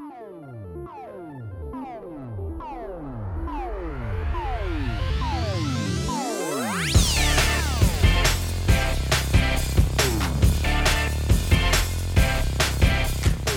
Oh.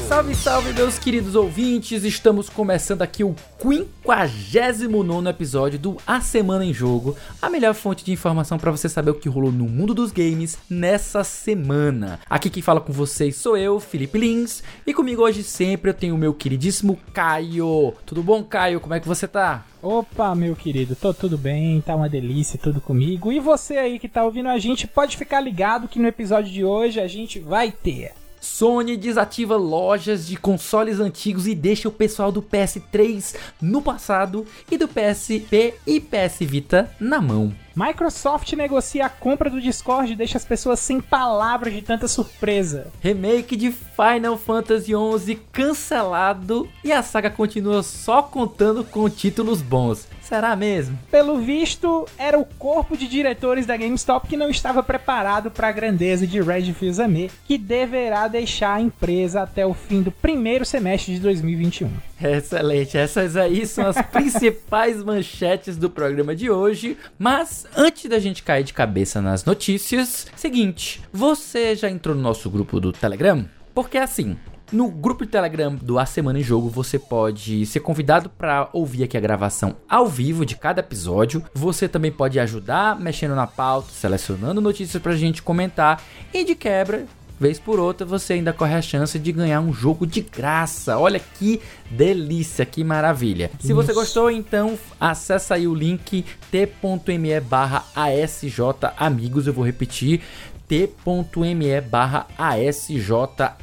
Salve, salve, meus queridos ouvintes! Estamos começando aqui o 59 episódio do A Semana em Jogo, a melhor fonte de informação para você saber o que rolou no mundo dos games nessa semana. Aqui quem fala com vocês sou eu, Felipe Lins, e comigo hoje sempre eu tenho o meu queridíssimo Caio. Tudo bom, Caio? Como é que você tá? Opa, meu querido, tô tudo bem, tá uma delícia tudo comigo. E você aí que tá ouvindo a gente, pode ficar ligado que no episódio de hoje a gente vai ter Sony desativa lojas de consoles antigos e deixa o pessoal do PS3 no passado e do PSP e PS Vita na mão. Microsoft negocia a compra do Discord e deixa as pessoas sem palavras de tanta surpresa. Remake de Final Fantasy XI cancelado e a saga continua só contando com títulos bons. Será mesmo? Pelo visto, era o corpo de diretores da GameStop que não estava preparado para a grandeza de Red Fils-Aimé, que deverá deixar a empresa até o fim do primeiro semestre de 2021. Excelente, essas aí são as principais manchetes do programa de hoje. Mas antes da gente cair de cabeça nas notícias, seguinte, você já entrou no nosso grupo do Telegram? Porque assim, no grupo de Telegram do A Semana em Jogo, você pode ser convidado para ouvir aqui a gravação ao vivo de cada episódio. Você também pode ajudar mexendo na pauta, selecionando notícias para a gente comentar e de quebra vez por outra você ainda corre a chance de ganhar um jogo de graça. Olha que delícia, que maravilha. Se você gostou, então acessa aí o link t.me barra ASJ Amigos. Eu vou repetir t.me barra ASJ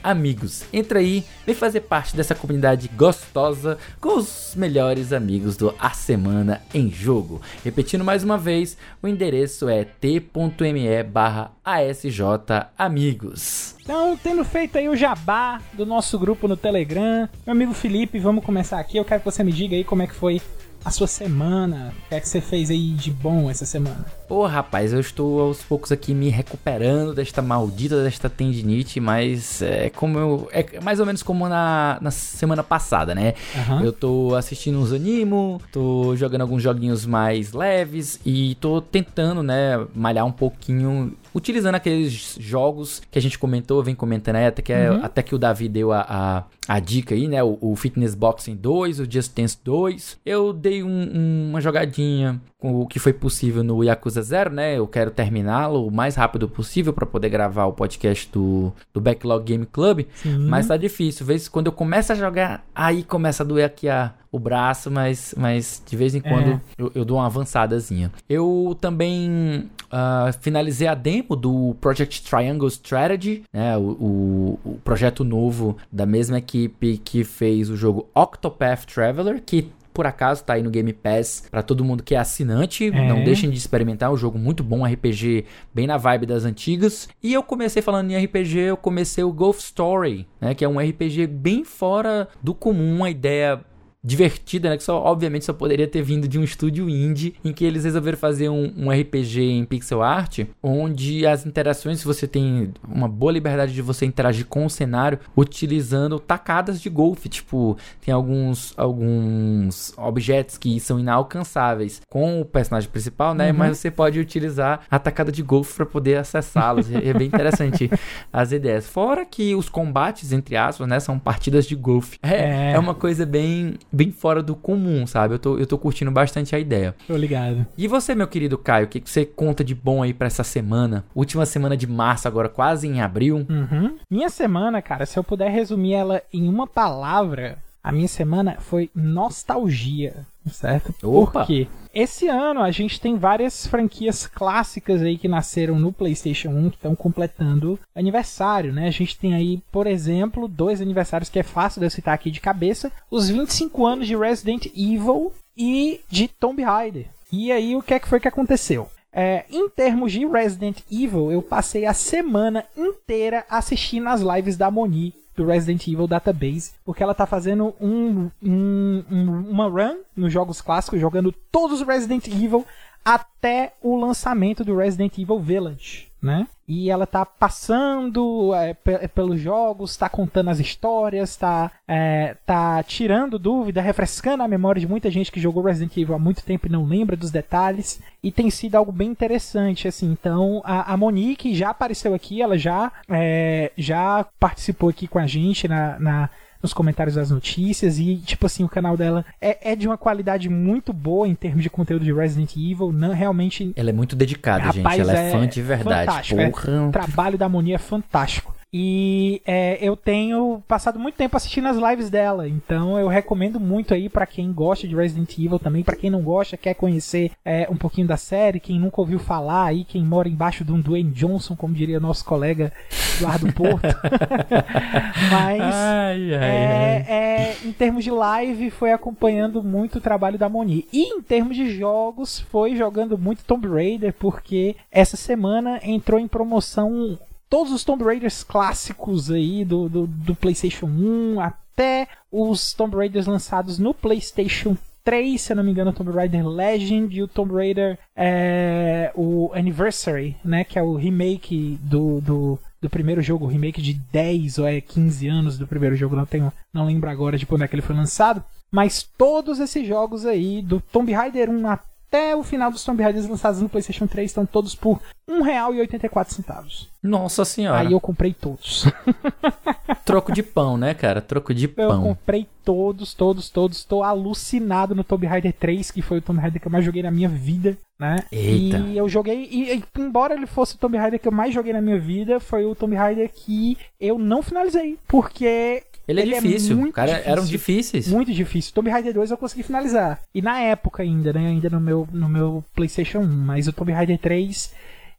Amigos. Entra aí, vem fazer parte dessa comunidade gostosa com os melhores amigos do A Semana em Jogo. Repetindo mais uma vez, o endereço é t.me barra ASJ Amigos. Então, tendo feito aí o jabá do nosso grupo no Telegram, meu amigo Felipe, vamos começar aqui. Eu quero que você me diga aí como é que foi a sua semana? O que é que você fez aí de bom essa semana? Pô, rapaz, eu estou aos poucos aqui me recuperando desta maldita, desta tendinite, mas é como eu. É mais ou menos como na, na semana passada, né? Uhum. Eu tô assistindo uns animo, tô jogando alguns joguinhos mais leves e tô tentando, né, malhar um pouquinho utilizando aqueles jogos que a gente comentou, vem comentando aí, até que, é, uhum. até que o Davi deu a, a, a dica aí, né? O, o, Fitness Boxing 2, o Just Dance 2. Eu dei um, um, uma jogadinha com o que foi possível no Yakuza Zero, né? Eu quero terminá-lo o mais rápido possível para poder gravar o podcast do, do Backlog Game Club. Sim. Mas tá difícil. Vez quando eu começo a jogar, aí começa a doer aqui a, o braço, mas, mas de vez em quando é. eu, eu, dou uma avançadazinha. Eu também uh, finalizei a demo do Project Triangle Strategy, né? O, o, o, projeto novo da mesma equipe que fez o jogo Octopath Traveler, que por acaso tá aí no Game Pass para todo mundo que é assinante. É. Não deixem de experimentar, é um jogo muito bom, RPG bem na vibe das antigas. E eu comecei falando em RPG, eu comecei o Golf Story, né, que é um RPG bem fora do comum, uma ideia divertida, né? Que só, obviamente, só poderia ter vindo de um estúdio indie em que eles resolveram fazer um, um, RPG em pixel art, onde as interações, você tem uma boa liberdade de você interagir com o cenário utilizando tacadas de golfe. Tipo, tem alguns, alguns objetos que são inalcançáveis com o personagem principal, né? Uhum. Mas você pode utilizar a tacada de golfe para poder acessá-los. é, é bem interessante as ideias. Fora que os combates, entre aspas, né? São partidas de golfe. É, é. é uma coisa bem bem fora do comum, sabe? Eu tô, eu tô curtindo bastante a ideia. Tô ligado. E você, meu querido Caio, o que, que você conta de bom aí para essa semana? Última semana de março, agora quase em abril. Uhum. Minha semana, cara, se eu puder resumir ela em uma palavra, a minha semana foi nostalgia, certo? Opa. Por quê? Esse ano a gente tem várias franquias clássicas aí que nasceram no PlayStation 1 que estão completando aniversário, né? A gente tem aí, por exemplo, dois aniversários que é fácil de eu citar aqui de cabeça: os 25 anos de Resident Evil e de Tomb Raider. E aí o que é que foi que aconteceu? É, em termos de Resident Evil, eu passei a semana inteira assistindo as lives da Moni do Resident Evil Database, porque ela tá fazendo um, um, um, uma run nos jogos clássicos, jogando todos os Resident Evil até o lançamento do Resident Evil Village. Né? E ela tá passando é, pelos jogos, tá contando as histórias, tá, é, tá tirando dúvida, refrescando a memória de muita gente que jogou Resident Evil há muito tempo e não lembra dos detalhes. E tem sido algo bem interessante, assim. Então, a, a Monique já apareceu aqui, ela já, é, já participou aqui com a gente na, na nos comentários das notícias e, tipo assim, o canal dela é, é de uma qualidade muito boa em termos de conteúdo de Resident Evil. Não, realmente. Ela é muito dedicada, Rapaz, gente. Ela é, é fã de verdade. Fantástico, é. O trabalho da Moni é fantástico. E é, eu tenho passado muito tempo assistindo as lives dela, então eu recomendo muito aí para quem gosta de Resident Evil também, para quem não gosta, quer conhecer é, um pouquinho da série, quem nunca ouviu falar aí, quem mora embaixo de um Dwayne Johnson, como diria nosso colega Eduardo Porto. Mas ai, ai, é, ai. É, em termos de live foi acompanhando muito o trabalho da Moni. E em termos de jogos foi jogando muito Tomb Raider, porque essa semana entrou em promoção todos os Tomb Raiders clássicos aí do, do, do PlayStation 1 até os Tomb Raiders lançados no PlayStation 3, se eu não me engano, o Tomb Raider Legend e o Tomb Raider é, o Anniversary, né, que é o remake do, do, do primeiro jogo, o remake de 10 ou é 15 anos do primeiro jogo, não tenho, não lembro agora de quando é que ele foi lançado, mas todos esses jogos aí do Tomb Raider 1 até até o final dos Tomb Raiders lançados no PlayStation 3 estão todos por R$ 1,84. Nossa senhora. Aí eu comprei todos. Troco de pão, né, cara? Troco de pão. Eu comprei todos, todos, todos. Estou alucinado no Tomb Raider 3, que foi o Tomb Raider que eu mais joguei na minha vida, né? Eita. E eu joguei, e, e, embora ele fosse o Tomb Raider que eu mais joguei na minha vida, foi o Tomb Raider que eu não finalizei, porque ele é ele é difícil. É cara, difícil, eram difíceis. Muito difícil. Tomb Raider 2 eu consegui finalizar. E na época ainda, né? Ainda no meu, no meu PlayStation 1. Mas o Tomb Raider 3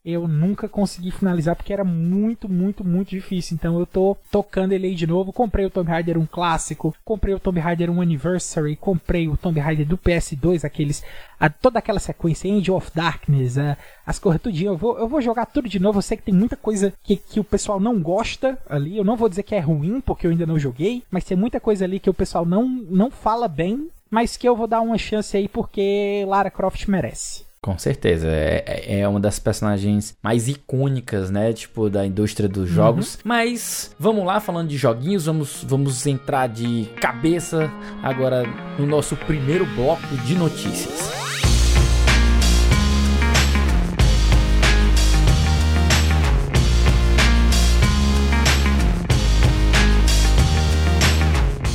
eu nunca consegui finalizar porque era muito, muito, muito difícil. Então eu tô tocando ele aí de novo. Comprei o Tomb Raider 1 clássico, comprei o Tomb Raider 1 Anniversary, comprei o Tomb Raider do PS2, aqueles. A, toda aquela sequência, Angel of Darkness, a, as coisas tudinho. Eu vou, eu vou jogar tudo de novo. Eu sei que tem muita coisa que, que o pessoal não gosta ali. Eu não vou dizer que é ruim, porque eu ainda não joguei, mas tem muita coisa ali que o pessoal não, não fala bem. Mas que eu vou dar uma chance aí porque Lara Croft merece. Com certeza. É, é, é uma das personagens mais icônicas, né? Tipo, da indústria dos jogos. Uhum. Mas vamos lá, falando de joguinhos, vamos, vamos entrar de cabeça agora no nosso primeiro bloco de notícias.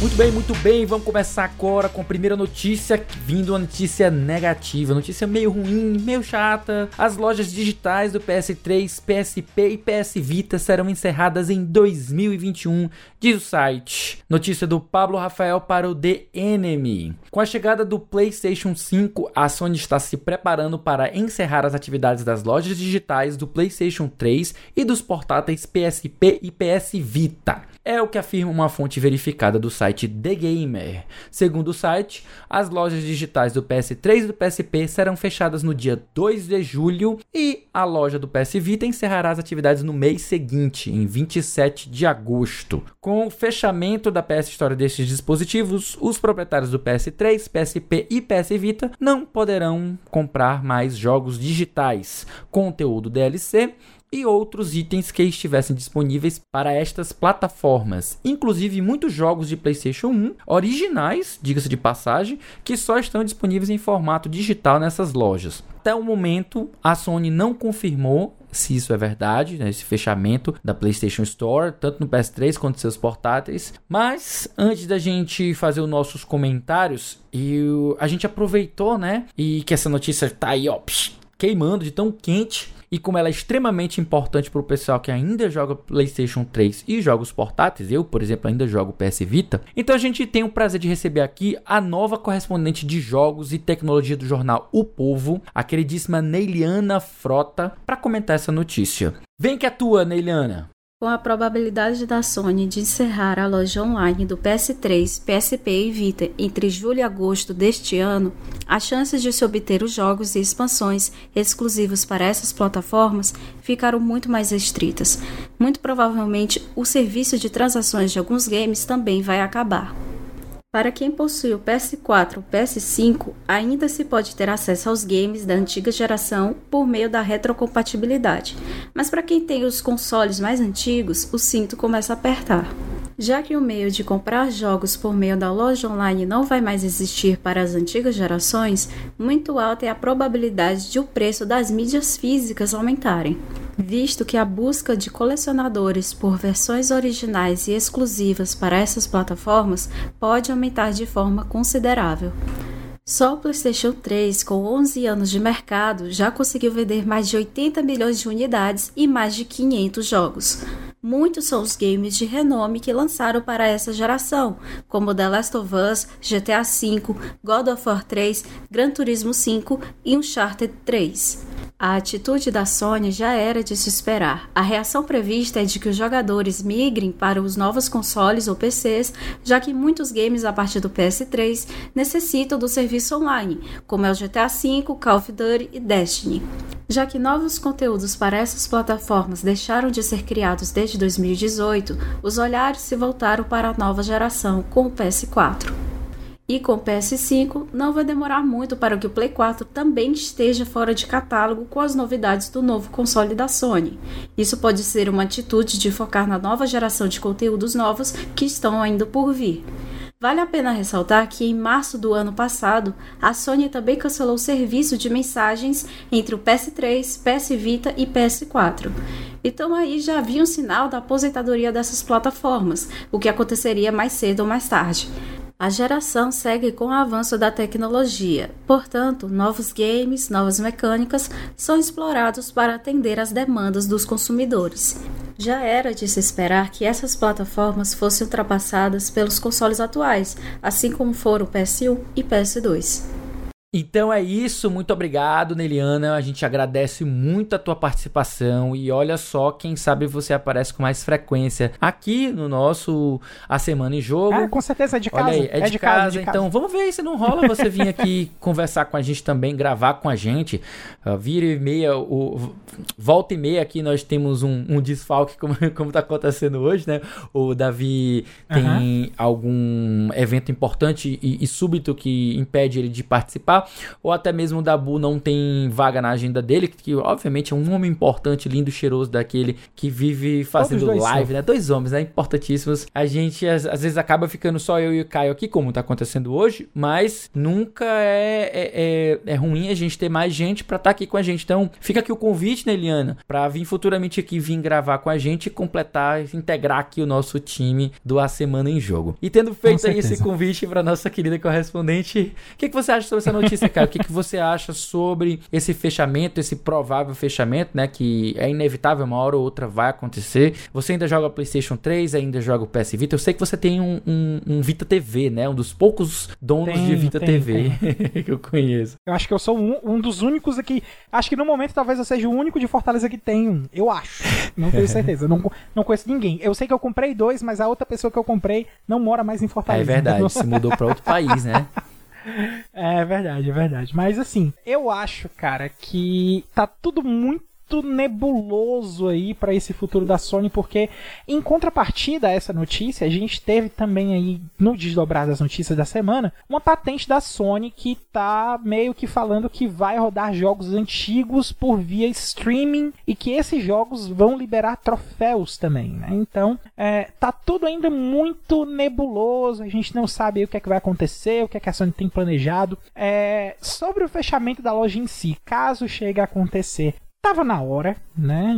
Muito bem, muito bem. Vamos começar agora com a primeira notícia, vindo uma notícia negativa, notícia meio ruim, meio chata. As lojas digitais do PS3, PSP e PS Vita serão encerradas em 2021, diz o site. Notícia do Pablo Rafael para o The Enemy. Com a chegada do PlayStation 5, a Sony está se preparando para encerrar as atividades das lojas digitais do PlayStation 3 e dos portáteis PSP e PS Vita. É o que afirma uma fonte verificada do site The Gamer. Segundo o site, as lojas digitais do PS3 e do PSP serão fechadas no dia 2 de julho e a loja do PS Vita encerrará as atividades no mês seguinte, em 27 de agosto. Com o fechamento da PS Store destes dispositivos, os proprietários do PS3, PSP e PS Vita não poderão comprar mais jogos digitais, conteúdo DLC e outros itens que estivessem disponíveis para estas plataformas, inclusive muitos jogos de PlayStation 1 originais, diga-se de passagem, que só estão disponíveis em formato digital nessas lojas. Até o momento, a Sony não confirmou se isso é verdade, né, esse fechamento da PlayStation Store, tanto no PS3 quanto seus portáteis. Mas antes da gente fazer os nossos comentários, eu, a gente aproveitou, né, e que essa notícia tá aí, ó, psh, queimando de tão quente e como ela é extremamente importante para o pessoal que ainda joga PlayStation 3 e jogos portáteis, eu, por exemplo, ainda jogo PS Vita, então a gente tem o prazer de receber aqui a nova correspondente de jogos e tecnologia do jornal O Povo, a queridíssima Neiliana Frota, para comentar essa notícia. Vem que é tua, Neiliana! Com a probabilidade da Sony de encerrar a loja online do PS3, PSP e Vita entre julho e agosto deste ano, as chances de se obter os jogos e expansões exclusivos para essas plataformas ficaram muito mais restritas. Muito provavelmente, o serviço de transações de alguns games também vai acabar. Para quem possui o PS4 ou PS5, ainda se pode ter acesso aos games da antiga geração por meio da retrocompatibilidade, mas para quem tem os consoles mais antigos, o cinto começa a apertar. Já que o meio de comprar jogos por meio da loja online não vai mais existir para as antigas gerações, muito alta é a probabilidade de o preço das mídias físicas aumentarem, visto que a busca de colecionadores por versões originais e exclusivas para essas plataformas pode aumentar de forma considerável. Só o PlayStation 3, com 11 anos de mercado, já conseguiu vender mais de 80 milhões de unidades e mais de 500 jogos. Muitos são os games de renome que lançaram para essa geração, como The Last of Us, GTA V, God of War 3, Gran Turismo 5 e Uncharted 3. A atitude da Sony já era de se esperar. A reação prevista é de que os jogadores migrem para os novos consoles ou PCs, já que muitos games a partir do PS3 necessitam do serviço online, como é o GTA V, Call of Duty e Destiny. Já que novos conteúdos para essas plataformas deixaram de ser criados desde 2018, os olhares se voltaram para a nova geração com o PS4. E com o PS5, não vai demorar muito para que o Play 4 também esteja fora de catálogo com as novidades do novo console da Sony. Isso pode ser uma atitude de focar na nova geração de conteúdos novos que estão ainda por vir. Vale a pena ressaltar que em março do ano passado, a Sony também cancelou o serviço de mensagens entre o PS3, PS Vita e PS4. Então aí já havia um sinal da aposentadoria dessas plataformas, o que aconteceria mais cedo ou mais tarde. A geração segue com o avanço da tecnologia, portanto, novos games, novas mecânicas são explorados para atender às demandas dos consumidores. Já era de se esperar que essas plataformas fossem ultrapassadas pelos consoles atuais, assim como foram o PS1 e PS2. Então é isso, muito obrigado, Neliana. A gente agradece muito a tua participação e olha só, quem sabe você aparece com mais frequência aqui no nosso A Semana em Jogo. Ah, com certeza é de casa. Olha aí, é, é de, de, casa, casa, de então casa. vamos ver se não rola você vir aqui conversar com a gente também, gravar com a gente. Uh, vira e meia, o, volta e meia aqui nós temos um, um desfalque como, como tá acontecendo hoje, né? O Davi tem uhum. algum evento importante e, e súbito que impede ele de participar ou até mesmo o Dabu não tem vaga na agenda dele, que obviamente é um homem importante, lindo, cheiroso daquele que vive fazendo live, são. né? Dois homens, né? Importantíssimos. A gente às, às, vezes acaba ficando só eu e o Caio aqui, como tá acontecendo hoje, mas nunca é, é, é, é ruim a gente ter mais gente para estar tá aqui com a gente. Então, fica aqui o convite, né, Eliana, pra vir futuramente aqui, vir gravar com a gente e completar, integrar aqui o nosso time do A Semana em Jogo. E tendo feito aí esse convite para nossa querida correspondente, o que, que você acha sobre essa notícia, cara? o que, que você acha sobre esse fechamento, esse provável fechamento, né? Que é inevitável, uma hora ou outra vai acontecer. Você ainda joga PlayStation 3, ainda joga o PS Vita. Eu sei que você tem um, um, um Vita TV, né? Um dos poucos donos tem, de Vita tem, TV tem. que eu conheço. Eu acho que eu sou um, um dos únicos aqui. Acho que no momento talvez eu seja o único de Fortaleza que tem um. Eu acho. Não tenho certeza. não, não conheço ninguém. Eu sei que eu comprei dois, mas a outra pessoa que eu comprei não mora mais em Fortaleza. É verdade, se mudou para outro país, né? É verdade, é verdade. Mas assim, eu acho, cara, que tá tudo muito muito nebuloso aí para esse futuro da Sony, porque em contrapartida a essa notícia, a gente teve também aí no desdobrar das notícias da semana, uma patente da Sony que tá meio que falando que vai rodar jogos antigos por via streaming e que esses jogos vão liberar troféus também, né? Então, é, tá tudo ainda muito nebuloso, a gente não sabe o que é que vai acontecer, o que é que a Sony tem planejado. É, sobre o fechamento da loja em si, caso chegue a acontecer, tava na hora, né?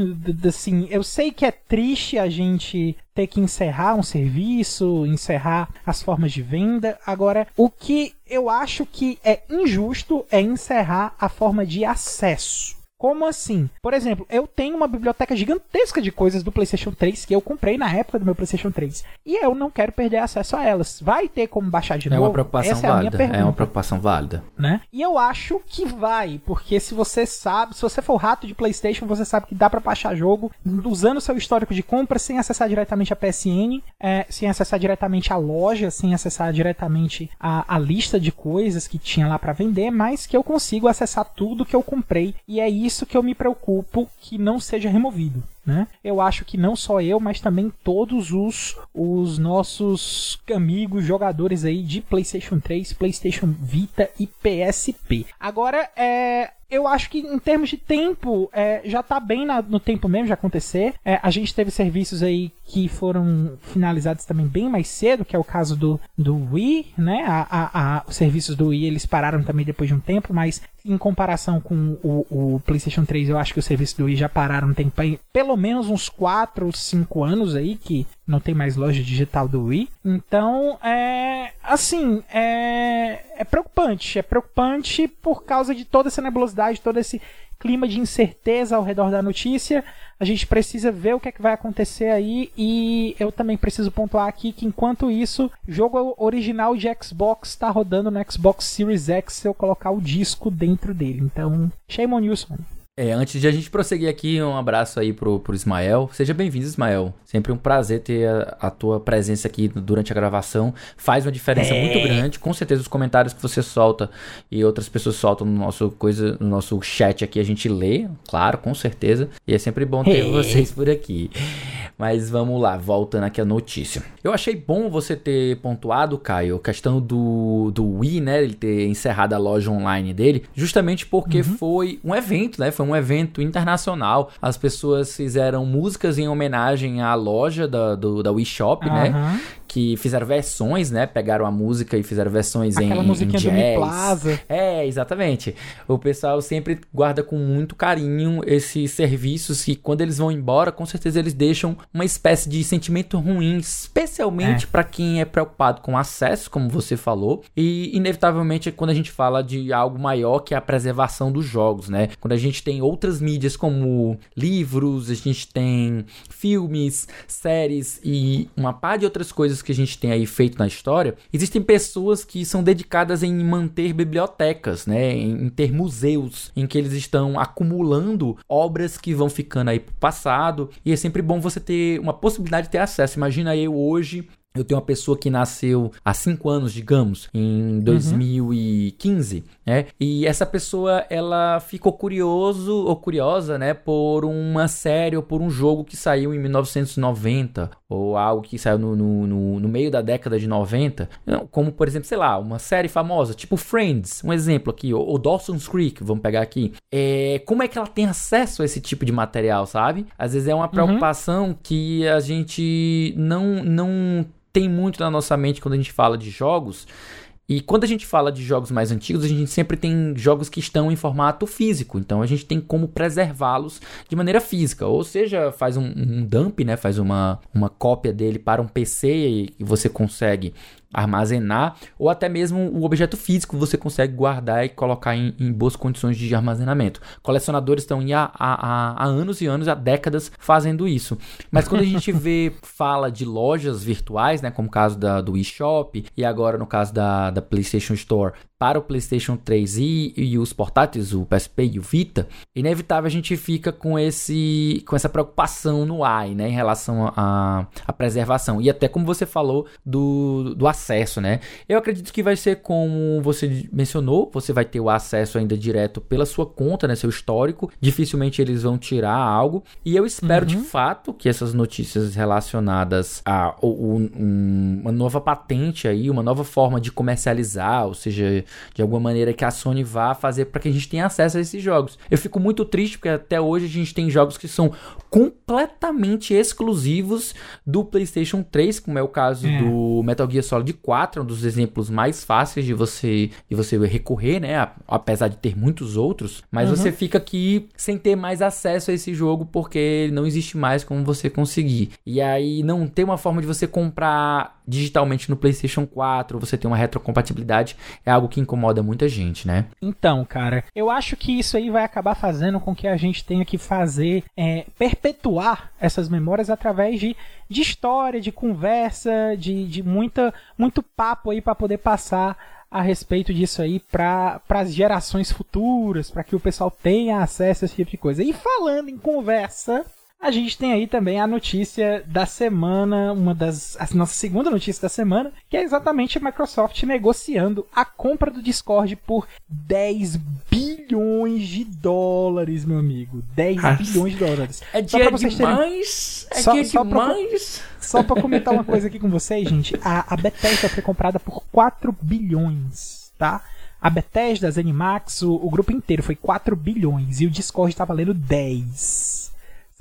Assim, eu sei que é triste a gente ter que encerrar um serviço, encerrar as formas de venda. Agora, o que eu acho que é injusto é encerrar a forma de acesso. Como assim? Por exemplo, eu tenho uma biblioteca gigantesca de coisas do PlayStation 3 que eu comprei na época do meu PlayStation 3 e eu não quero perder acesso a elas. Vai ter como baixar de é novo? Uma preocupação Essa válida. é a minha pergunta. É uma preocupação válida. Né? E eu acho que vai, porque se você sabe, se você for rato de PlayStation, você sabe que dá para baixar jogo usando seu histórico de compra sem acessar diretamente a PSN, é, sem acessar diretamente a loja, sem acessar diretamente a, a lista de coisas que tinha lá para vender, mas que eu consigo acessar tudo que eu comprei e é isso isso que eu me preocupo que não seja removido. né? Eu acho que não só eu, mas também todos os, os nossos amigos jogadores aí de PlayStation 3, PlayStation Vita e PSP. Agora, é, eu acho que em termos de tempo, é, já tá bem na, no tempo mesmo de acontecer. É, a gente teve serviços aí que foram finalizados também bem mais cedo, que é o caso do, do Wii, né? A, a, a, os serviços do Wii eles pararam também depois de um tempo, mas em comparação com o, o PlayStation 3, eu acho que os serviços do Wii já pararam tem pelo menos uns 4 ou 5 anos aí que não tem mais loja digital do Wii. Então, é assim, é, é preocupante. É preocupante por causa de toda essa nebulosidade, todo esse clima de incerteza ao redor da notícia. A gente precisa ver o que é que vai acontecer aí e eu também preciso pontuar aqui que enquanto isso, jogo original de Xbox está rodando no Xbox Series X se eu colocar o disco dentro dele. Então, shame on you, Sony. É, antes de a gente prosseguir aqui, um abraço aí pro, pro Ismael. Seja bem-vindo, Ismael. Sempre um prazer ter a, a, tua presença aqui durante a gravação. Faz uma diferença é. muito grande. Com certeza os comentários que você solta e outras pessoas soltam no nosso coisa, no nosso chat aqui, a gente lê, claro, com certeza. E é sempre bom ter é. vocês por aqui. Mas vamos lá, voltando aqui a notícia. Eu achei bom você ter pontuado, Caio, a questão do, do Wii, né? Ele ter encerrado a loja online dele, justamente porque uhum. foi um evento, né? Foi foi um evento internacional. As pessoas fizeram músicas em homenagem à loja da, do, da Wii Shop, uhum. né? Que fizeram versões, né? Pegaram a música e fizeram versões Aquela em, musiquinha em jazz. do Mi Plaza. É, exatamente. O pessoal sempre guarda com muito carinho esses serviços que quando eles vão embora, com certeza eles deixam uma espécie de sentimento ruim, especialmente é. para quem é preocupado com acesso, como você falou, e inevitavelmente quando a gente fala de algo maior que a preservação dos jogos, né? Quando a gente tem outras mídias como livros, a gente tem filmes, séries e uma par de outras coisas que a gente tem aí feito na história, existem pessoas que são dedicadas em manter bibliotecas, né, em, ter museus em que eles estão acumulando obras que vão ficando aí pro passado, e é sempre bom você ter uma possibilidade de ter acesso. Imagina eu hoje eu tenho uma pessoa que nasceu há 5 anos, digamos, em 2015, uhum. né? E essa pessoa, ela ficou curioso ou curiosa, né, por uma série ou por um jogo que saiu em 1990 ou algo que saiu no, no, no, no meio da década de 90, como, por exemplo, sei lá, uma série famosa, tipo Friends, um exemplo aqui, ou, ou Dawson's Creek, vamos pegar aqui. É, como é que ela tem acesso a esse tipo de material, sabe? Às vezes é uma uhum. preocupação uhum. que a gente não, não tem muito na nossa mente quando a gente fala de jogos. E quando a gente fala de jogos mais antigos, a gente sempre tem jogos que estão em formato físico. Então a gente tem como preservá-los de maneira física. Ou seja, faz um, um, dump, né? Faz uma, uma cópia dele para um PC e você consegue armazenar, ou até mesmo o objeto físico você consegue guardar e colocar em, em boas condições de armazenamento. Colecionadores estão há, há, há, anos e anos, há décadas fazendo isso. Mas quando a gente vê, fala de lojas virtuais, né, como o caso da, do eShop e agora no caso da, da PlayStation Store, para o PlayStation 3 e, e, os portáteis, o PSP e o Vita, inevitável a gente fica com esse com essa preocupação no AI, né, em relação à preservação. E até como você falou do, do acesso, né? Eu acredito que vai ser como você mencionou, você vai ter o acesso ainda direto pela sua conta, né, seu histórico. Dificilmente eles vão tirar algo. E eu espero uhum. de fato que essas notícias relacionadas a um, uma nova patente aí, uma nova forma de comercializar, ou seja, de alguma maneira que a Sony vá fazer para que a gente tenha acesso a esses jogos. Eu fico muito triste porque até hoje a gente tem jogos que são completamente exclusivos do PlayStation 3, como é o caso é. do Metal Gear Solid 4, um dos exemplos mais fáceis de você de você recorrer, né, apesar de ter muitos outros, mas uhum. você fica aqui sem ter mais acesso a esse jogo porque não existe mais como você conseguir. E aí não tem uma forma de você comprar digitalmente no PlayStation 4, você tem uma retrocompatibilidade, é algo que incomoda muita gente, né? Então, cara, eu acho que isso aí vai acabar fazendo com que a gente tenha que fazer, é, perpetuar essas memórias através de, de história, de conversa, de, de muita, muito papo aí para poder passar a respeito disso aí para as gerações futuras, para que o pessoal tenha acesso a esse tipo de coisa. E falando em conversa, a gente tem aí também a notícia da semana, uma das. A nossa segunda notícia da semana, que é exatamente a Microsoft negociando a compra do Discord por 10 bilhões de dólares, meu amigo. 10 Nossa. bilhões de dólares. É dia demais! Terem... É só, dia só demais! Pra, só pra comentar uma coisa aqui com vocês, gente. A, a Bethesda foi comprada por 4 bilhões, tá? A Bethesda, a Zenimax, o, o grupo inteiro foi 4 bilhões e o Discord tá valendo 10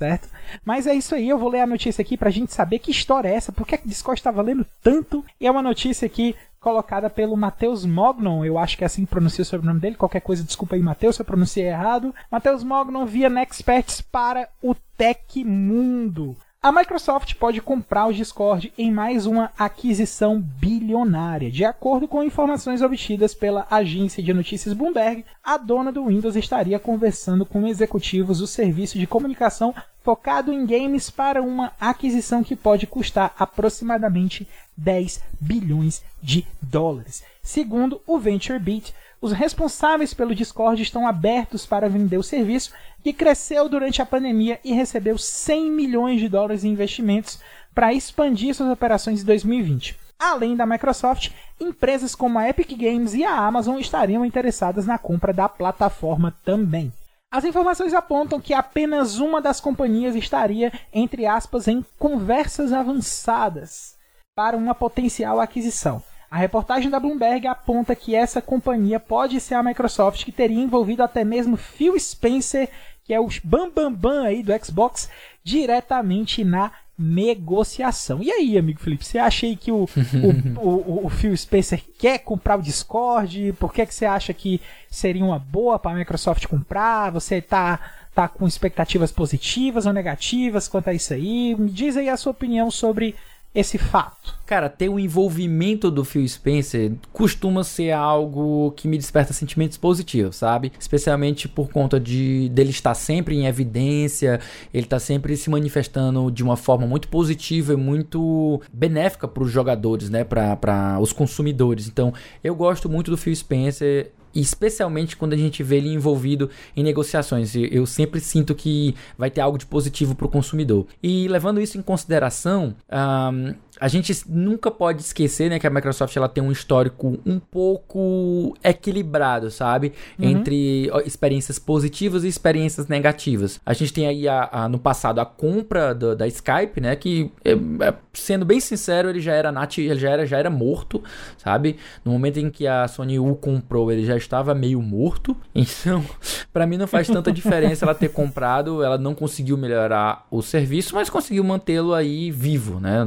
certo? Mas é isso aí, eu vou ler a notícia aqui pra gente saber que história é essa, por que a Discord está valendo tanto. E é uma notícia aqui colocada pelo Matheus Mognon, eu acho que é assim que pronuncia o sobrenome dele, qualquer coisa, desculpa aí, Matheus, se eu pronunciei errado. Matheus Mognon via Nexperts para o Tech Mundo. A Microsoft pode comprar o Discord em mais uma aquisição bilionária. De acordo com informações obtidas pela agência de notícias Bloomberg, a dona do Windows estaria conversando com executivos do serviço de comunicação focado em games para uma aquisição que pode custar aproximadamente 10 bilhões de dólares. Segundo o VentureBeat, os responsáveis pelo Discord estão abertos para vender o serviço, que cresceu durante a pandemia e recebeu 100 milhões de dólares em investimentos para expandir suas operações em 2020. Além da Microsoft, empresas como a Epic Games e a Amazon estariam interessadas na compra da plataforma também. As informações apontam que apenas uma das companhias estaria, entre aspas, em conversas avançadas para uma potencial aquisição. A reportagem da Bloomberg aponta que essa companhia pode ser a Microsoft, que teria envolvido até mesmo Phil Spencer, que é o bambambam bam, bam aí do Xbox, diretamente na negociação. E aí, amigo Felipe, você acha aí que o, o, o, o, Phil Spencer quer comprar o Discord? Por que, que você acha que seria uma boa para a Microsoft comprar? Você está tá com expectativas positivas ou negativas quanto a isso aí? Me diz aí a sua opinião sobre esse fato? Cara, ter o envolvimento do Phil Spencer costuma ser algo que me desperta sentimentos positivos, sabe? Especialmente por conta de dele estar sempre em evidência, ele tá sempre se manifestando de uma forma muito positiva e muito benéfica para os jogadores, né? Para os consumidores. Então, eu gosto muito do Phil Spencer especialmente quando a gente vê ele envolvido em negociações. Eu sempre sinto que vai ter algo de positivo para o consumidor. E levando isso em consideração, um, a gente nunca pode esquecer, né, que a Microsoft ela tem um histórico um pouco equilibrado, sabe? Uhum. Entre experiências positivas e experiências negativas. A gente tem aí a, a, no passado a compra do, da Skype, né, que é, é, sendo bem sincero, ele já era nat ele já era já era morto, sabe? No momento em que a Sony U comprou, ele já estava meio morto. Então, para mim não faz tanta diferença ela ter comprado, ela não conseguiu melhorar o serviço, mas conseguiu mantê-lo aí vivo, né?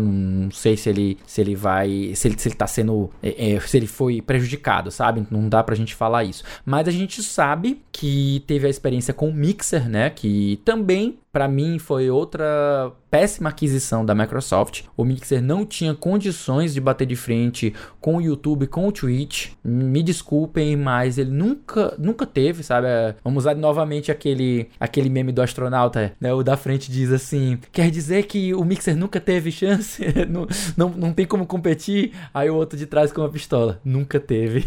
Sei se ele, se ele vai. Se ele, se ele tá sendo. É, é, se ele foi prejudicado, sabe? Não dá pra gente falar isso. Mas a gente sabe que teve a experiência com o Mixer, né? Que também para mim foi outra péssima aquisição da Microsoft. O Mixer não tinha condições de bater de frente com o YouTube, com o Twitch. Me desculpem, mas ele nunca, nunca teve, sabe? É, vamos usar novamente aquele, aquele meme do astronauta, né? O da frente diz assim: quer dizer que o Mixer nunca teve chance, não, não, não tem como competir. Aí o outro de trás com uma pistola, nunca teve.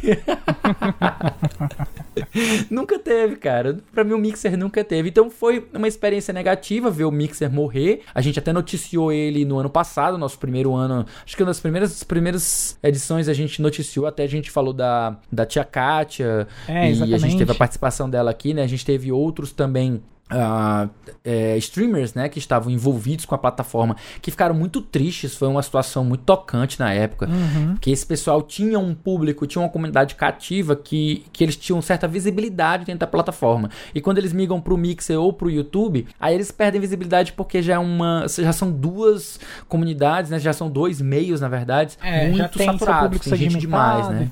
nunca teve, cara. Para mim o Mixer nunca teve. Então foi uma experiência negativa negativa ver o Mixer morrer. A gente até noticiou ele no ano passado, nosso primeiro ano. Acho que uma das primeiras, primeiras edições a gente noticiou, até a gente falou da, da tia Kátia. É, e a gente teve a participação dela aqui, né? A gente teve outros também Uh, é, streamers né, que estavam envolvidos com a plataforma que ficaram muito tristes. Foi uma situação muito tocante na época. Uhum. Que esse pessoal tinha um público, tinha uma comunidade cativa que, que eles tinham certa visibilidade dentro da plataforma. E quando eles migram pro Mixer ou pro YouTube, aí eles perdem visibilidade porque já é uma. Já são duas comunidades, né? Já são dois meios, na verdade, é, muito saturados. Tem gente demais, né?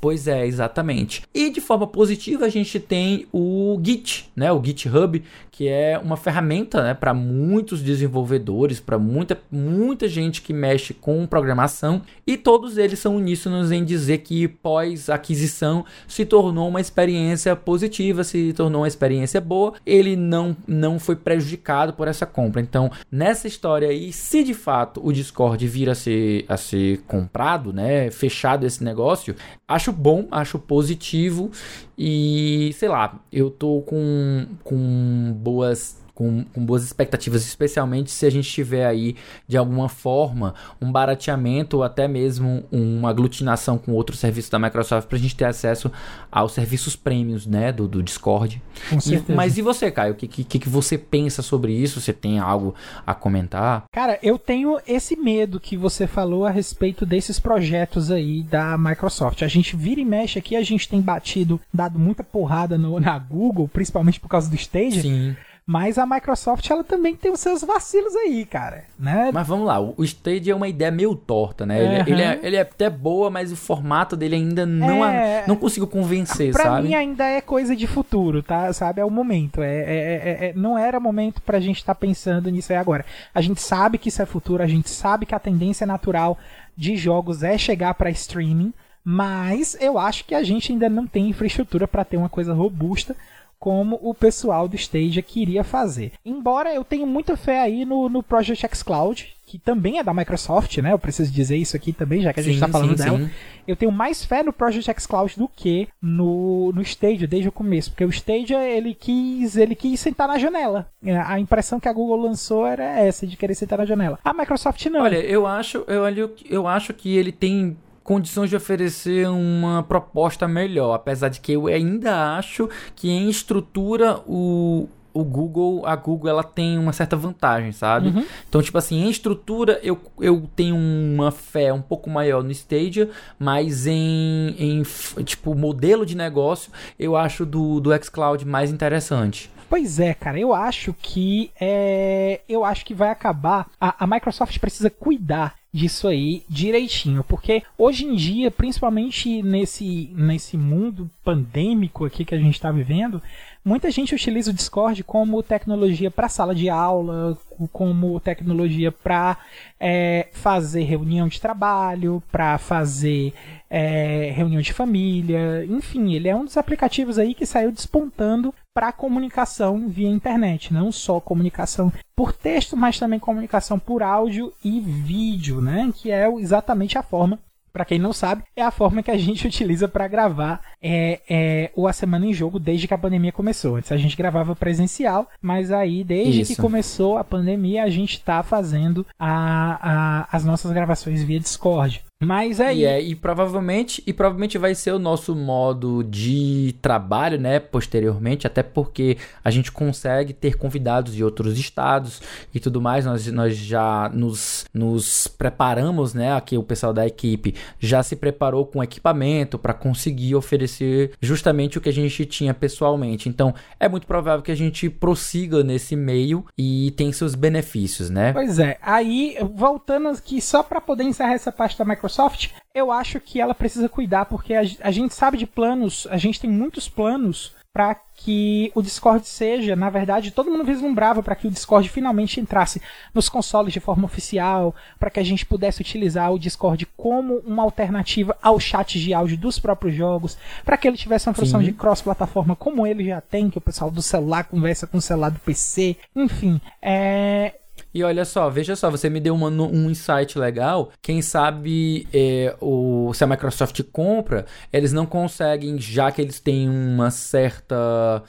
Pois é, exatamente. E de forma positiva, a gente tem o Git, né? O GitHub que é uma ferramenta né, para muitos desenvolvedores, para muita, muita gente que mexe com programação, e todos eles são uníssonos em dizer que pós-aquisição se tornou uma experiência positiva, se tornou uma experiência boa, ele não, não foi prejudicado por essa compra. Então, nessa história aí, se de fato o Discord vir a ser, a ser comprado, né, fechado esse negócio, acho bom, acho positivo e sei lá, eu tô com, com boas com, com boas expectativas, especialmente se a gente tiver aí, de alguma forma, um barateamento ou até mesmo uma aglutinação com outros serviços da Microsoft para a gente ter acesso aos serviços prêmios, né, do, do Discord. E, mas e você, Caio? O que, que, que você pensa sobre isso? Você tem algo a comentar? Cara, eu tenho esse medo que você falou a respeito desses projetos aí da Microsoft. A gente vira e mexe aqui, a gente tem batido, dado muita porrada no, na Google, principalmente por causa do Stage. Sim. Mas a Microsoft ela também tem os seus vacilos aí, cara, né? Mas vamos lá, o Stage é uma ideia meio torta, né? Ele, uhum. ele, é, ele, é, até boa, mas o formato dele ainda não é... não consigo convencer, pra sabe? Pra mim ainda é coisa de futuro, tá? Sabe? É o momento. É, é, é, é não era momento pra gente estar tá pensando nisso aí agora. A gente sabe que isso é futuro, a gente sabe que a tendência natural de jogos é chegar para streaming, mas eu acho que a gente ainda não tem infraestrutura para ter uma coisa robusta como o pessoal do Stadia queria fazer. Embora eu tenha muita fé aí no, no Project X Cloud, que também é da Microsoft, né? Eu preciso dizer isso aqui também, já que a gente está falando sim, dela. Sim. Eu tenho mais fé no Project X Cloud do que no, no Stadia desde o começo, porque o Stadia ele quis, ele quis sentar na janela. É, a impressão que a Google lançou era essa de querer sentar na janela. A Microsoft não. Olha, eu acho, eu, eu acho que ele tem condições de oferecer uma proposta melhor, apesar de que eu ainda acho que em estrutura o, o Google, a Google ela tem uma certa vantagem, sabe? Uhum. Então, tipo assim, em estrutura eu, eu tenho uma fé um pouco maior no Stadia, mas em, em tipo modelo de negócio eu acho do, do xCloud mais interessante. Pois é, cara, eu acho que é, eu acho que vai acabar. A, a Microsoft precisa cuidar disso aí direitinho, porque hoje em dia, principalmente nesse, nesse mundo pandêmico aqui que a gente está vivendo, muita gente utiliza o Discord como tecnologia para sala de aula, como tecnologia para é, fazer reunião de trabalho, para fazer é, reunião de família, enfim, ele é um dos aplicativos aí que saiu despontando para comunicação via internet, não só comunicação por texto, mas também comunicação por áudio e vídeo, né? Que é exatamente a forma para quem não sabe, é a forma que a gente utiliza para gravar é, é, o A Semana em Jogo desde que a pandemia começou. Antes a gente gravava presencial, mas aí desde Isso. que começou a pandemia a gente está fazendo a, a, as nossas gravações via Discord. Mas aí. E, é, e provavelmente e provavelmente vai ser o nosso modo de trabalho, né? Posteriormente, até porque a gente consegue ter convidados de outros estados e tudo mais. Nós, nós já nos, nos preparamos, né? Aqui o pessoal da equipe já se preparou com equipamento para conseguir oferecer justamente o que a gente tinha pessoalmente. Então é muito provável que a gente prossiga nesse meio e tem seus benefícios, né? Pois é. Aí, voltando aqui, só para poder encerrar essa parte da Microsoft Microsoft, eu acho que ela precisa cuidar, porque a, a gente sabe de planos, a gente tem muitos planos para que o Discord seja, na verdade, todo mundo vislumbrava para que o Discord finalmente entrasse nos consoles de forma oficial, para que a gente pudesse utilizar o Discord como uma alternativa ao chat de áudio dos próprios jogos, para que ele tivesse uma função de cross-plataforma como ele já tem, que o pessoal do celular conversa com o celular do PC, enfim, é, e olha só, veja só, você me deu uma, um insight legal. Quem sabe é, o, se a Microsoft compra, eles não conseguem, já que eles têm uma certa.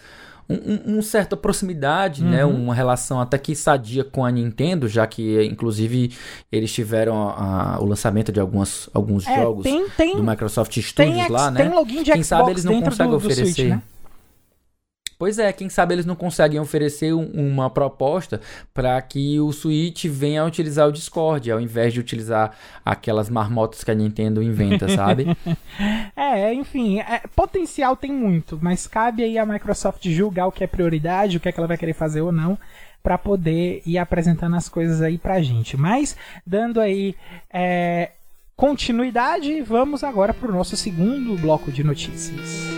Um, um, certa proximidade, né? uhum. né? Uma relação até que sadia com a Nintendo, já que, inclusive, eles tiveram a, a, o lançamento de algumas, alguns é, jogos tem, tem, do Microsoft Studios lá, né? Tem login de Quem Xbox sabe eles não conseguem do, oferecer. Do Switch, né? Pois é, quem sabe eles não conseguem oferecer um, uma proposta para que o Switch venha a utilizar o Discord, ao invés de utilizar aquelas marmotas que a Nintendo inventa, sabe? é, enfim, é, potencial tem muito, mas cabe aí a Microsoft julgar o que é prioridade, o que é que ela vai querer fazer ou não para poder ir apresentando as coisas aí pra gente. Mas, dando aí é, continuidade, vamos agora para o nosso segundo bloco de notícias.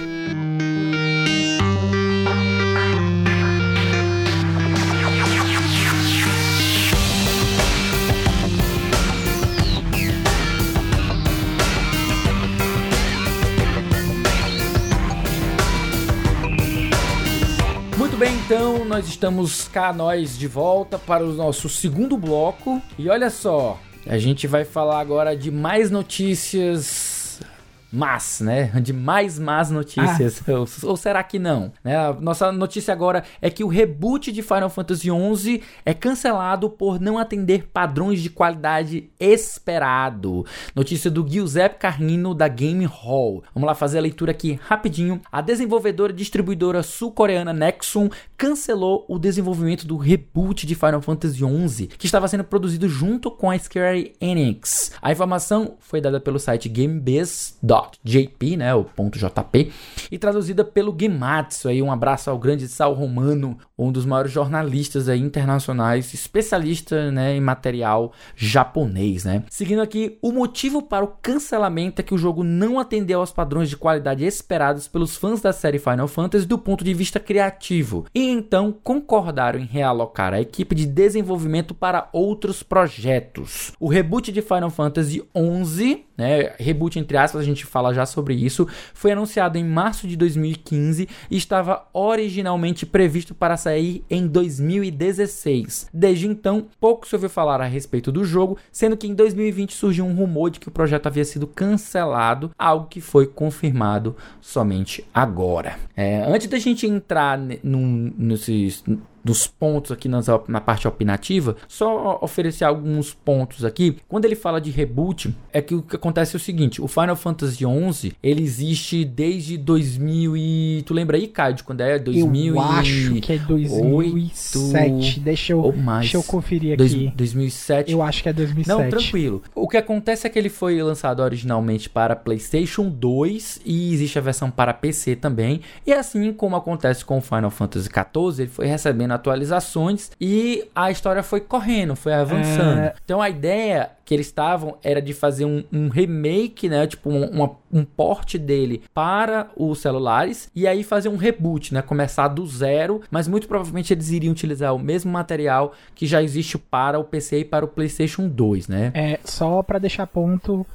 Então, nós estamos cá, nós, de volta para o nosso segundo bloco. E olha só, a gente vai falar agora de mais notícias más, né? De mais más notícias. Ah. Ou, ou, será que não? Né? A nossa notícia agora é que o reboot de Final Fantasy XI é cancelado por não atender padrões de qualidade esperado. Notícia do Giuseppe Carnino da Game Hall. Vamos lá fazer a leitura aqui rapidinho. A desenvolvedora e distribuidora sul-coreana Nexon cancelou o desenvolvimento do reboot de Final Fantasy XI, que estava sendo produzido junto com a Square Enix. A informação foi dada pelo site GameBiz.jp, né, o .jp, e traduzida pelo Gematsu. Aí um abraço ao grande Sal Romano, um dos maiores jornalistas aí, internacionais, especialista né, em material japonês, né? Seguindo aqui, o motivo para o cancelamento é que o jogo não atendeu aos padrões de qualidade esperados pelos fãs da série Final Fantasy do ponto de vista criativo, então concordaram em realocar a equipe de desenvolvimento para outros projetos. O reboot de Final Fantasy XI, né, reboot entre aspas, a gente fala já sobre isso, foi anunciado em março de 2015 e estava originalmente previsto para sair em 2016. Desde então, pouco se ouviu falar a respeito do jogo, sendo que em 2020 surgiu um rumor de que o projeto havia sido cancelado, algo que foi confirmado somente agora. É, antes da gente entrar num, nesses dos pontos aqui nas, na parte opinativa, só oferecer alguns pontos aqui. Quando ele fala de reboot, é que o que acontece é o seguinte: o Final Fantasy XI ele existe desde 2000 e tu lembra aí, Caio, de quando é 2000 Eu acho que é 2007. Deixa eu, deixa eu conferir aqui. 2007. Eu acho que é 2007. Não, tranquilo. O que acontece é que ele foi lançado originalmente para PlayStation 2 e existe a versão para PC também. E assim como acontece com o Final Fantasy XIV, ele foi recebendo atualizações e a história foi correndo, foi avançando. É... Então a ideia que eles estavam era de fazer um, um remake, né? Tipo, um, uma, um porte dele para os celulares e aí fazer um reboot, né? Começar do zero, mas muito provavelmente eles iriam utilizar o mesmo material que já existe para o PC e para o PlayStation 2, né? É, só para deixar ponto,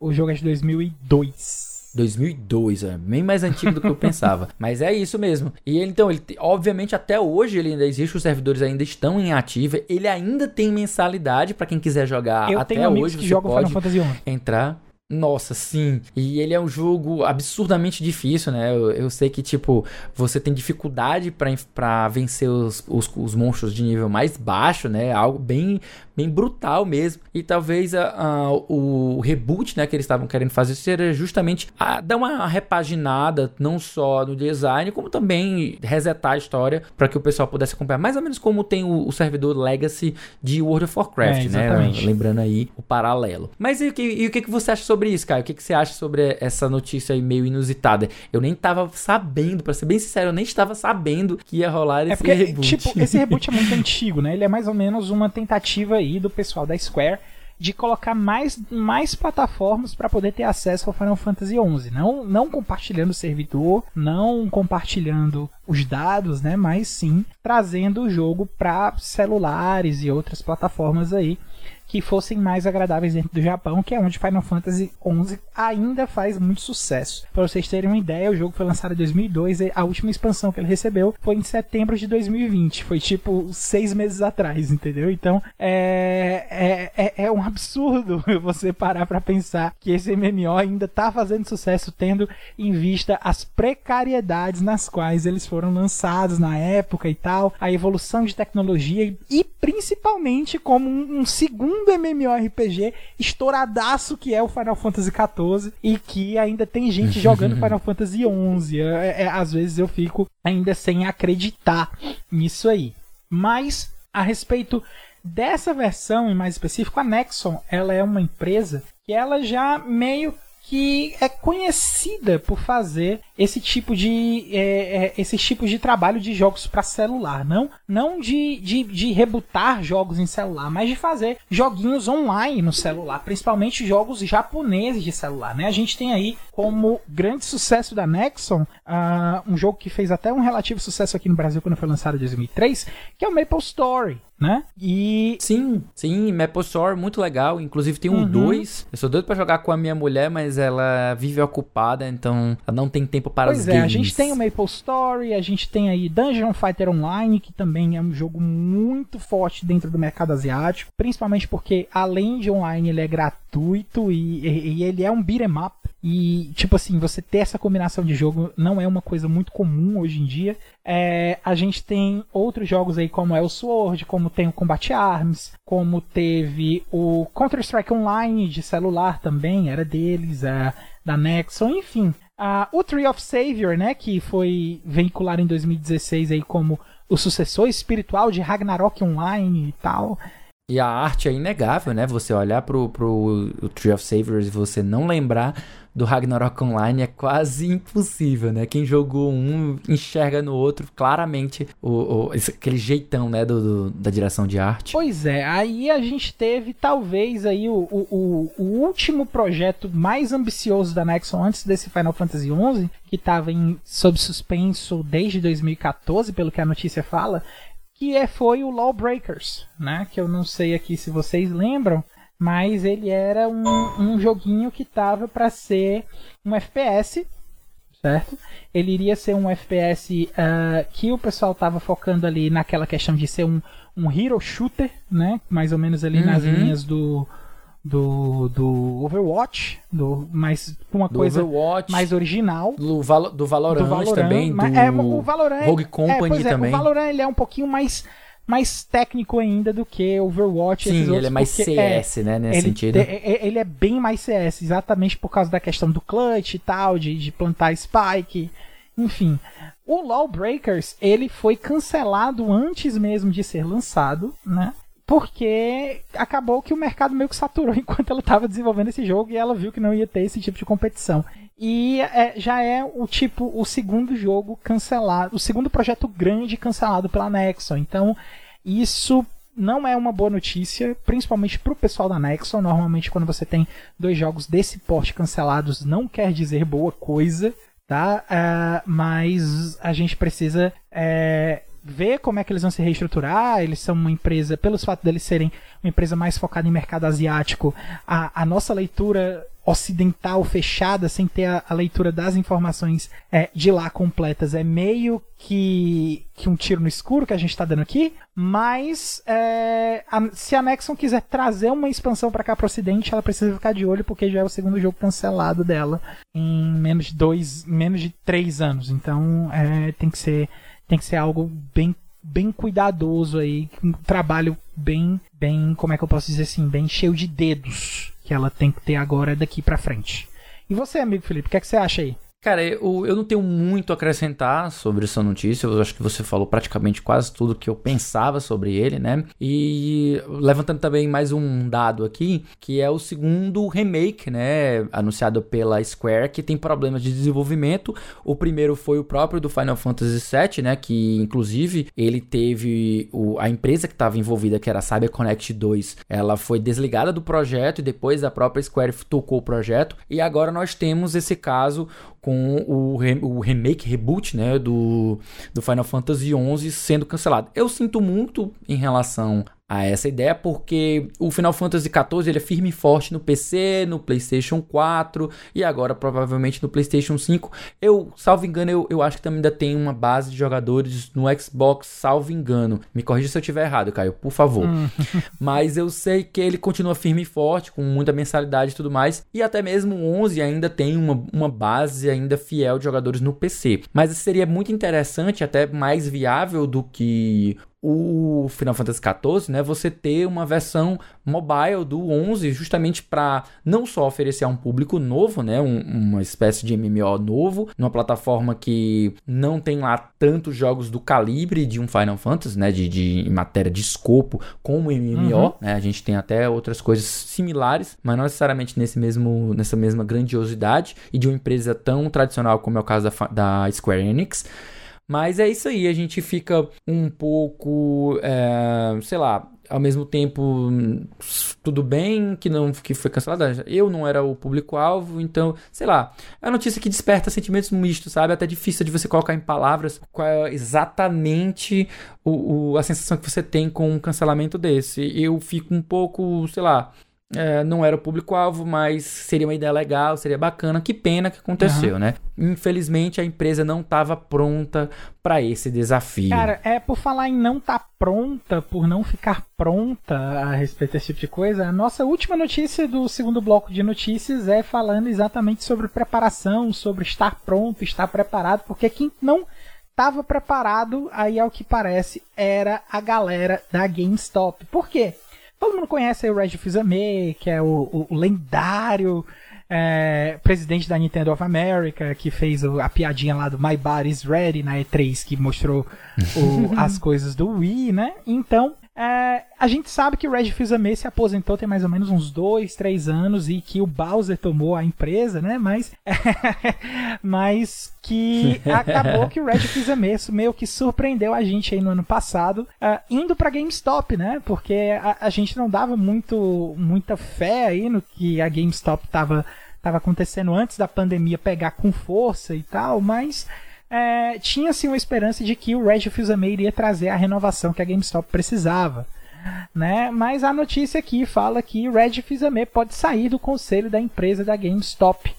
o jogo é de 2002. 2002, é bem mais antigo do que eu pensava. Mas é isso mesmo. E ele, então, ele, obviamente, até hoje ele ainda existe, os servidores ainda estão em ativa. Ele ainda tem mensalidade para quem quiser jogar eu até tenho hoje. Que jogam Final Fantasy 1. entrar. Nossa, sim. E ele é um jogo absurdamente difícil, né? Eu, eu sei que, tipo, você tem dificuldade para vencer os, os, os, monstros de nível mais baixo, né? Algo bem, bem brutal mesmo. E talvez a, a, o reboot, né, que eles estavam querendo fazer seria justamente a, dar uma repaginada, não só no design, como também resetar a história para que o pessoal pudesse acompanhar. Mais ou menos como tem o, o servidor Legacy de World of Warcraft, é, né? Lembrando aí o paralelo. Mas e, e, e o que, que você acha sobre isso, Caio. O que, que você acha sobre essa notícia aí meio inusitada? Eu nem tava sabendo, para ser bem sincero, eu nem estava sabendo que ia rolar é esse porque, reboot. Tipo, esse reboot é muito antigo, né? Ele é mais ou menos uma tentativa aí do pessoal da Square de colocar mais, mais plataformas para poder ter acesso ao Final Fantasy XI. Não, não compartilhando o servidor, não compartilhando os dados, né? Mas sim trazendo o jogo para celulares e outras plataformas aí que fossem mais agradáveis dentro do Japão, que é onde Final Fantasy XI ainda faz muito sucesso. Para vocês terem uma ideia, o jogo foi lançado em 2002 e a última expansão que ele recebeu foi em setembro de 2020. Foi tipo seis meses atrás, entendeu? Então é, é, é, é um absurdo você parar para pensar que esse MMO ainda tá fazendo sucesso, tendo em vista as precariedades nas quais eles foram lançados na época e tal, a evolução de tecnologia e principalmente como um, um segundo segundo MMORPG estouradaço que é o Final Fantasy XIV e que ainda tem gente jogando Final Fantasy XI. É, é, às vezes eu fico ainda sem acreditar nisso aí. Mas a respeito dessa versão em mais específico, a Nexon, ela é uma empresa que ela já meio que é conhecida por fazer esse tipo de é, é, esse tipo de trabalho de jogos para celular, não não de, de, de rebutar jogos em celular, mas de fazer joguinhos online no celular, principalmente jogos japoneses de celular, né? A gente tem aí como grande sucesso da Nexon uh, um jogo que fez até um relativo sucesso aqui no Brasil quando foi lançado em 2003, que é o Maple Story né? E. Sim, sim, Maple Store, muito legal. Inclusive tem um 2. Uhum. Eu sou doido pra jogar com a minha mulher, mas ela vive ocupada, então ela não tem tempo para pois os é, games. a gente tem o Maple Story, a gente tem aí Dungeon Fighter Online, que também é um jogo muito forte dentro do mercado asiático. Principalmente porque, além de online, ele é gratuito e, e, e ele é um beat'em up. E, tipo assim, você ter essa combinação de jogo não é uma coisa muito comum hoje em dia. É, a gente tem outros jogos aí como é o Sword, como tem o Combat Arms, como teve o Counter-Strike Online de celular também, era deles, é, da Nexon, enfim. O Tree of Savior, né, que foi veiculado em 2016 aí como o sucessor espiritual de Ragnarok Online e tal. E a arte é inegável, né? Você olhar pro, pro o Tree of Saviors e você não lembrar do Ragnarok Online é quase impossível, né? Quem jogou um enxerga no outro claramente o, o aquele jeitão, né, do, do, da direção de arte. Pois é, aí a gente teve talvez aí o, o, o último projeto mais ambicioso da Nexon antes desse Final Fantasy XI, que estava sob suspenso desde 2014, pelo que a notícia fala, que é, foi o Lawbreakers, né? Que eu não sei aqui se vocês lembram, mas ele era um, um joguinho que tava para ser um FPS, certo? Ele iria ser um FPS uh, ah, que o pessoal tava focando ali naquela questão de ser um, um hero shooter, né? Mais ou menos ali uhum. nas linhas do, do, do Overwatch, do, mas uma do coisa Overwatch, mais original. Do, Val, do, Valorant, do Valorant também, mas, do é, o Valorant, Rogue é, Company é, também. O Valorant ele é um pouquinho mais mais técnico ainda do que Overwatch. Sim, ele é mais CS, é, né, nesse ele, sentido. É, ele é bem mais CS, exatamente por causa da questão do clutch e tal, de, de plantar spike, enfim. O Lawbreakers, ele foi cancelado antes mesmo de ser lançado, né? Porque acabou que o mercado meio que saturou enquanto ela estava desenvolvendo esse jogo e ela viu que não ia ter esse tipo de competição. E é, já é o tipo o segundo jogo cancelado, o segundo projeto grande cancelado pela Nexon. Então, isso não é uma boa notícia, principalmente para o pessoal da Nexon. Normalmente, quando você tem dois jogos desse porte cancelados, não quer dizer boa coisa, tá? Uh, mas a gente precisa é, ver como é que eles vão se reestruturar. Eles são uma empresa, pelos fatos deles serem uma empresa mais focada em mercado asiático, a, a nossa leitura ocidental fechada, sem ter a, a leitura das informações é, de lá completas, é meio que, que um tiro no escuro que a gente está dando aqui. Mas é, a, se a Nexon quiser trazer uma expansão para cá para o Ocidente, ela precisa ficar de olho porque já é o segundo jogo cancelado dela em menos de dois, menos de três anos. Então é, tem que ser tem que ser algo bem bem cuidadoso aí, um trabalho bem bem, como é que eu posso dizer assim, bem cheio de dedos que ela tem que ter agora daqui para frente. E você, amigo Felipe, o que, é que você acha aí? Cara, eu, eu não tenho muito a acrescentar sobre essa notícia. Eu acho que você falou praticamente quase tudo que eu pensava sobre ele, né? E levantando também mais um dado aqui, que é o segundo remake, né? Anunciado pela Square, que tem problemas de desenvolvimento. O primeiro foi o próprio do Final Fantasy VII, né? Que inclusive ele teve o, a empresa que estava envolvida, que era a CyberConnect 2, ela foi desligada do projeto e depois a própria Square tocou o projeto. E agora nós temos esse caso com o, re, o remake, reboot, né, do, do Final Fantasy XI sendo cancelado. Eu sinto muito em relação a essa ideia, porque o Final Fantasy XIV ele é firme e forte no PC, no PlayStation 4 e agora provavelmente no PlayStation 5. Eu, salvo engano, eu, eu acho que também ainda tem uma base de jogadores no Xbox, salvo engano. Me corrija se eu estiver errado, Caio, por favor. Hum. Mas eu sei que ele continua firme e forte, com muita mensalidade e tudo mais. E até mesmo o 11 ainda tem uma, uma base ainda fiel de jogadores no PC. Mas seria muito interessante, até mais viável do que o Final Fantasy XIV, né, você ter uma versão mobile do 11 justamente para não só oferecer a um público novo, né, um, uma espécie de MMO novo, numa plataforma que não tem lá tantos jogos do calibre de um Final Fantasy, né, de, de em matéria de escopo como MMO, uhum. né, a gente tem até outras coisas similares, mas não necessariamente nesse mesmo, nessa mesma grandiosidade e de uma empresa tão tradicional como é o caso da, da Square Enix. Mas é isso aí, a gente fica um pouco, é, sei lá, ao mesmo tempo tudo bem que não que foi cancelada. Eu não era o público-alvo, então, sei lá, é a notícia que desperta sentimentos mistos, sabe? Até difícil de você colocar em palavras qual é exatamente o, o, a sensação que você tem com um cancelamento desse. Eu fico um pouco, sei lá, é, não era o público-alvo, mas seria uma ideia legal, seria bacana. Que pena que aconteceu, uhum. né? Infelizmente a empresa não estava pronta para esse desafio. Cara, é por falar em não estar tá pronta, por não ficar pronta a respeito desse tipo de coisa, a nossa última notícia do segundo bloco de notícias é falando exatamente sobre preparação, sobre estar pronto, estar preparado, porque quem não estava preparado, aí ao que parece, era a galera da GameStop. Por quê? Todo mundo conhece o Reggie Fils-Aimé, que é o, o, lendário é, presidente da Nintendo of America, que fez o, a piadinha lá do My Body's Ready na E3, que mostrou o, as coisas do Wii, né? Então, é, a gente sabe que o Reggie Fils-Aimé se aposentou tem mais ou menos uns dois, três anos e que o Bowser tomou a empresa, né? Mas, mas que acabou que o Reggie Fils-Aimé meio que surpreendeu a gente aí no ano passado, uh, indo para GameStop, né? Porque a, a, gente não dava muito, muita fé aí no que a GameStop estava tava acontecendo antes da pandemia pegar com força e tal, mas é, tinha-se uma esperança de que o Reggie Fils-Aimé iria trazer a renovação que a GameStop precisava. Né? Mas a notícia aqui fala que o Reggie Fils-Aimé pode sair do conselho da empresa da GameStop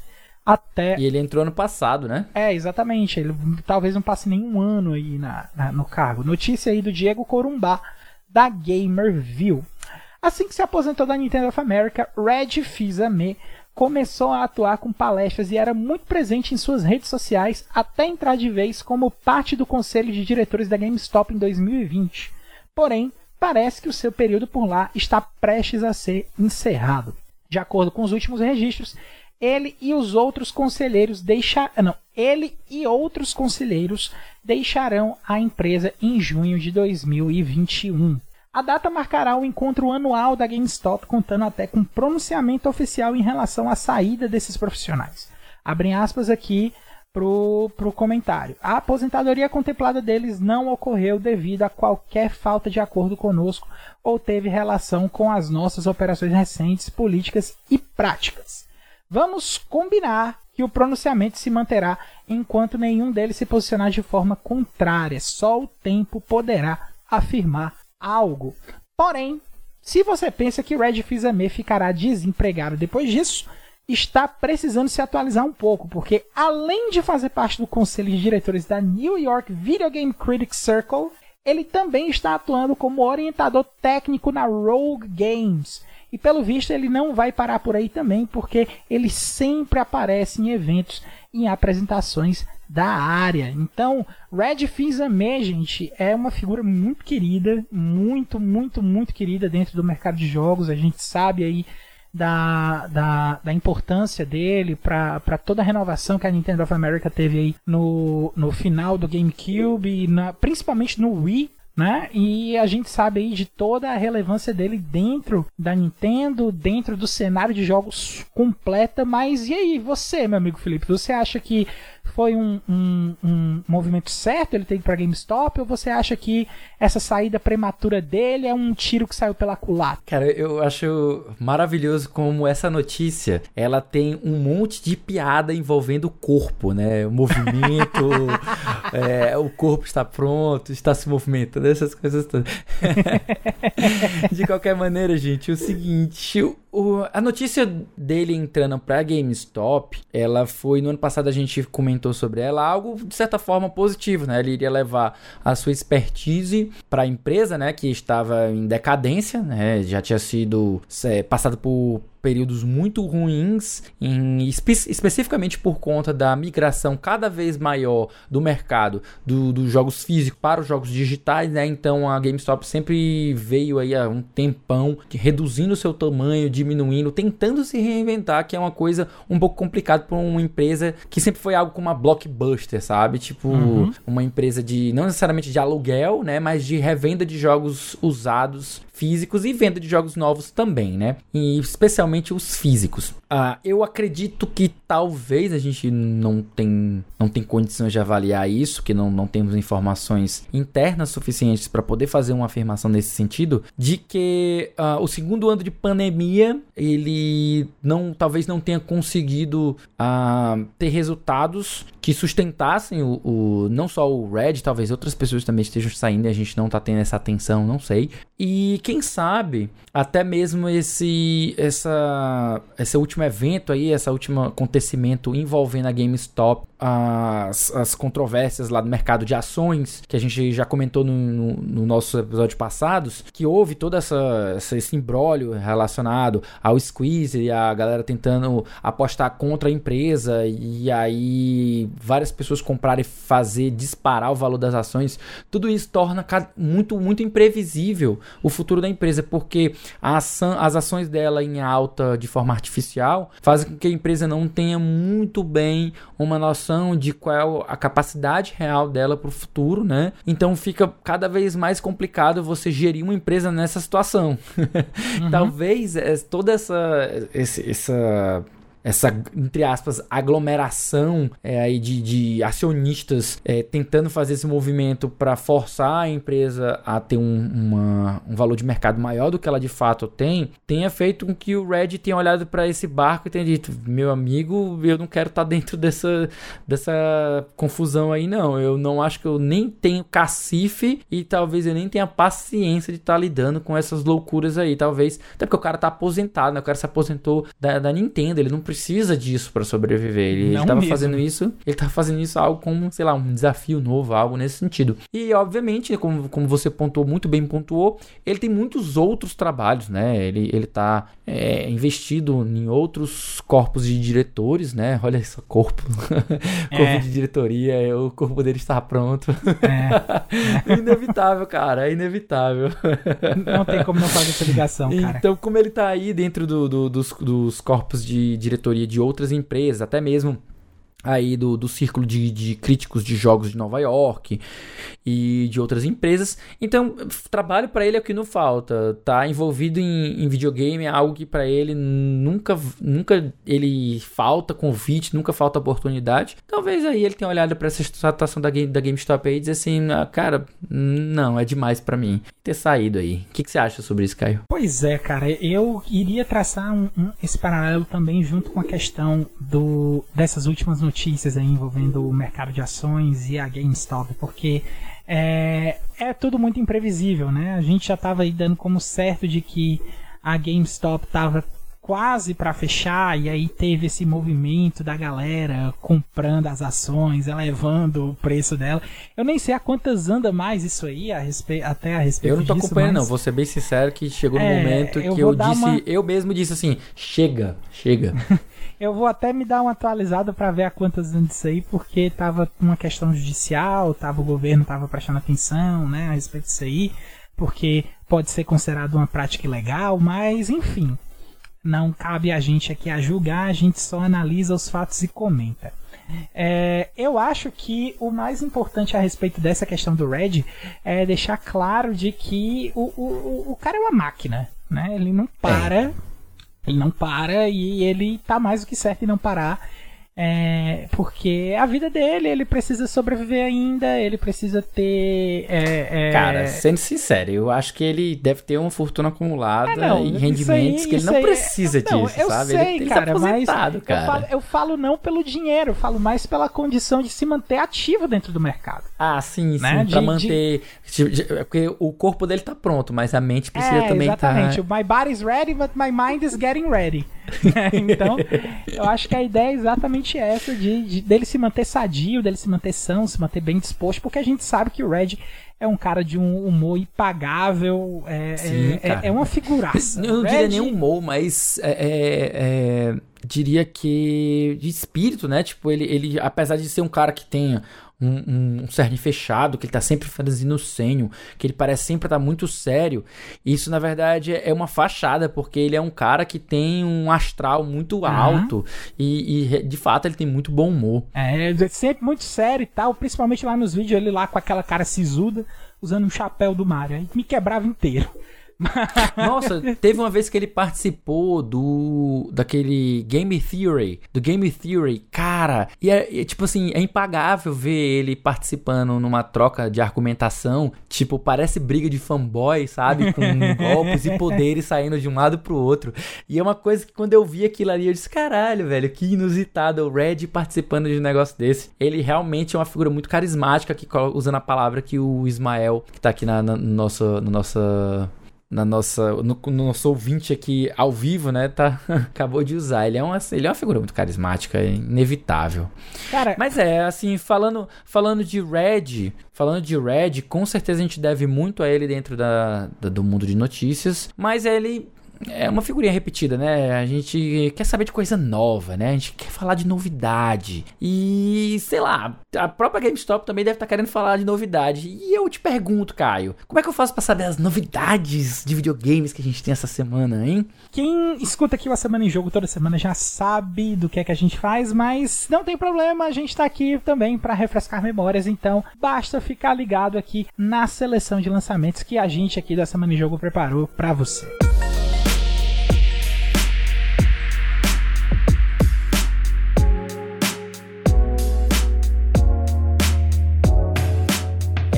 até... E ele entrou ano passado, né? É, exatamente. Ele talvez não passe nenhum ano aí na, na no cargo. Notícia aí do Diego Corumbá, da Gamerview. Assim que se aposentou da Nintendo of America, Reggie Fils-Aimé começou a atuar com palestras e era muito presente em suas redes sociais até entrar de vez como parte do conselho de diretores da GameStop em 2020. Porém, parece que o seu período por lá está prestes a ser encerrado. De acordo com os últimos registros, ele e os outros conselheiros não, ele e outros conselheiros deixarão a empresa em junho de 2021. A data marcará o encontro anual da GameStop, contando até com pronunciamento oficial em relação à saída desses profissionais. Abrem aspas aqui pro, pro comentário. A aposentadoria contemplada deles não ocorreu devido a qualquer falta de acordo conosco ou teve relação com as nossas operações recentes, políticas e práticas. Vamos combinar que o pronunciamento se manterá enquanto nenhum deles se posicionar de forma contrária. Só o tempo poderá afirmar algo. Porém, se você pensa que Red Fils-Aimé ficará desempregado depois disso, está precisando se atualizar um pouco, porque além de fazer parte do conselho de diretores da New York Video Game Critics Circle, ele também está atuando como orientador técnico na Rogue Games. E pelo visto ele não vai parar por aí também, porque ele sempre aparece em eventos, em apresentações da área. Então, Red Fils-Aimé, gente, é uma figura muito querida, muito, muito, muito querida dentro do mercado de jogos. A gente sabe aí da, da, da importância dele para toda a renovação que a Nintendo of America teve aí no, no final do GameCube, na, principalmente no Wii, né? E a gente sabe aí de toda a relevância dele dentro da Nintendo, dentro do cenário de jogos completa. Mas e aí, você, meu amigo Felipe, você acha que foi um, um, um movimento certo ele ido para GameStop ou você acha que essa saída prematura dele é um tiro que saiu pela culatra? Cara, eu acho maravilhoso como essa notícia ela tem um monte de piada envolvendo o corpo, né? O movimento, é, o corpo está pronto, está se movimentando, essas coisas todas. de qualquer maneira, gente, o seguinte, o, a notícia dele entrando pra GameStop, ela foi no ano passado a gente comentou sobre ela, algo de certa forma positivo, né? Ele iria levar a sua expertise para a empresa, né, que estava em decadência, né? Já tinha sido é, passado por períodos muito ruins, em, espe especificamente por conta da migração cada vez maior do mercado do, dos jogos físicos para os jogos digitais, né? Então a GameStop sempre veio aí há um tempão que, reduzindo seu tamanho, diminuindo, tentando se reinventar, que é uma coisa um pouco complicada para uma empresa que sempre foi algo como uma blockbuster, sabe? Tipo, uhum. uma empresa de não necessariamente de aluguel, né, mas de revenda de jogos usados físicos e venda de jogos novos também, né? E especialmente especialmente os físicos. Ah, eu acredito que talvez a gente não tem, não tem condições de avaliar isso, que não, não temos informações internas suficientes para poder fazer uma afirmação nesse sentido, de que ah, o segundo ano de pandemia ele não talvez não tenha conseguido ah, ter resultados que sustentassem o, o, não só o Red, talvez outras pessoas também estejam saindo e a gente não tá tendo essa atenção, não sei. E quem sabe até mesmo esse essa esse último evento aí, esse último acontecimento envolvendo a GameStop, as, as controvérsias lá do mercado de ações que a gente já comentou no, no, no nosso episódio passados, que houve toda essa, essa esse imbróglio relacionado ao squeeze e a galera tentando apostar contra a empresa e aí várias pessoas comprarem e fazer disparar o valor das ações, tudo isso torna muito, muito imprevisível o futuro da empresa, porque ação, as ações dela em alta de forma artificial fazem com que a empresa não tenha muito bem uma noção de qual é a capacidade real dela para o futuro, né? Então fica cada vez mais complicado você gerir uma empresa nessa situação. Uhum. Talvez é, toda essa, essa essa, entre aspas, aglomeração é, aí de, de acionistas é, tentando fazer esse movimento para forçar a empresa a ter um, uma, um valor de mercado maior do que ela de fato tem, tenha feito com que o Red tenha olhado para esse barco e tenha dito: meu amigo, eu não quero estar tá dentro dessa, dessa confusão aí, não. Eu não acho que eu nem tenho cacife e talvez eu nem tenha paciência de estar tá lidando com essas loucuras aí. Talvez, até porque o cara tá aposentado, né? O cara se aposentou da, da Nintendo, ele não precisa precisa disso para sobreviver. Ele, estava tava fazendo isso, ele tava fazendo isso algo como, sei lá, um desafio novo, algo nesse sentido. E obviamente, como, como você pontuou, muito bem pontuou, ele tem muitos outros trabalhos, né? Ele, ele tá é, investido em outros corpos de diretores, né? Olha esse corpo. corpo é. de diretoria, o corpo dele está pronto. É. inevitável, cara, é inevitável. Não tem como não fazer essa ligação, cara. Então, como ele tá aí dentro do, do, dos, dos corpos de diretoria diretoria de outras empresas, até mesmo aí do, do círculo de, de críticos de jogos de Nova York e de outras empresas. Então, trabalho para ele é o que não falta. Tá envolvido em, em videogame é algo que para ele nunca nunca ele falta convite, nunca falta oportunidade. Talvez aí ele tenha olhado para essa situação da, game, da GameStop aí e dizer assim, ah, cara, não, é demais para mim ter saído aí. O que, que, você acha sobre isso, Caio? Pois é, cara, eu iria traçar um, um, esse paralelo também junto com a questão do, dessas últimas notícias aí envolvendo o mercado de ações e a GameStop, porque é, é tudo muito imprevisível, né? A gente já estava aí dando como certo de que a GameStop estava quase para fechar e aí teve esse movimento da galera comprando as ações, elevando o preço dela. Eu nem sei a quantas anda mais isso aí, a respe... até a respeito Eu não tô disso, acompanhando mas... não, vou ser bem sincero que chegou é, no momento que eu disse, uma... eu mesmo disse assim, chega, chega. eu vou até me dar uma atualizada para ver a quantas isso aí, porque tava uma questão judicial, tava o governo tava prestando atenção, né, a respeito disso aí, porque pode ser considerado uma prática ilegal, mas enfim, não cabe a gente aqui a julgar, a gente só analisa os fatos e comenta. É, eu acho que o mais importante a respeito dessa questão do Red é deixar claro de que o, o, o cara é uma máquina, né? Ele não para, é. Ele não para e ele tá mais do que certo em não parar. É, porque a vida dele, ele precisa sobreviver ainda, ele precisa ter. É, é... Cara, sendo sincero, eu acho que ele deve ter uma fortuna acumulada é, não, e rendimentos aí, que ele não aí, precisa não, disso, eu sabe? Sei, ele, ele cara, mas cara. Eu falo, eu falo, não pelo dinheiro, eu falo mais pela condição de se manter ativo dentro do mercado. Ah, sim, né? sim, de, pra manter. De... De, porque o corpo dele tá pronto, mas a mente precisa é, também estar. Tá exatamente, tá... my body's ready, but my mind is getting ready. então, eu acho que a ideia é exatamente essa de, de, dele se manter sadio, dele se manter são, se manter bem disposto, porque a gente sabe que o Red é um cara de um humor impagável, é, Sim, é, é, é, uma figuraça. Eu não Red... diria nem humor, mas é, é, é, diria que de espírito, né? Tipo, ele, ele, apesar de ser um cara que tenha um, um, cerne fechado, que ele tá sempre fazendo o senho, que ele parece sempre estar tá muito sério. Isso, na verdade, é uma fachada, porque ele é um cara que tem um astral muito alto e, e, de fato, ele tem muito bom humor. É, é sempre muito sério e tal, principalmente lá nos vídeos, ele lá com aquela cara sisuda, usando um chapéu do Mario. Aí me quebrava inteiro. Nossa, teve uma vez que ele participou do daquele Game Theory, do Game Theory, cara, e é, é, tipo assim, é impagável ver ele participando numa troca de argumentação, tipo, parece briga de fanboy, sabe, com golpes e poderes saindo de um lado pro outro. E é uma coisa que quando eu vi aquilo ali, eu disse, caralho, velho, que inusitado o Red participando de um negócio desse. Ele realmente é uma figura muito carismática, que usando a palavra que o Ismael, que tá aqui na, na, no nosso, no nossa na nossa, no, no, nosso ouvinte aqui ao vivo, né, tá, acabou de usar. Ele é, uma, ele é uma figura muito carismática, é inevitável. Cara, Mas é, assim, falando, falando de Red, falando de Red, com certeza a gente deve muito a ele dentro da, da do mundo de notícias, mas ele é uma figurinha repetida, né? A gente quer saber de coisa nova, né? A gente quer falar de novidade. E, sei lá, a própria GameStop também deve estar tá querendo falar de novidade. E eu te pergunto, Caio, como é que eu faço para saber as novidades de videogames que a gente tem essa semana, hein? Quem escuta aqui uma semana em jogo toda semana já sabe do que é que a gente faz, mas não tem problema, a gente tá aqui também para refrescar memórias, então basta ficar ligado aqui na seleção de lançamentos que a gente aqui da Semana em Jogo preparou para você.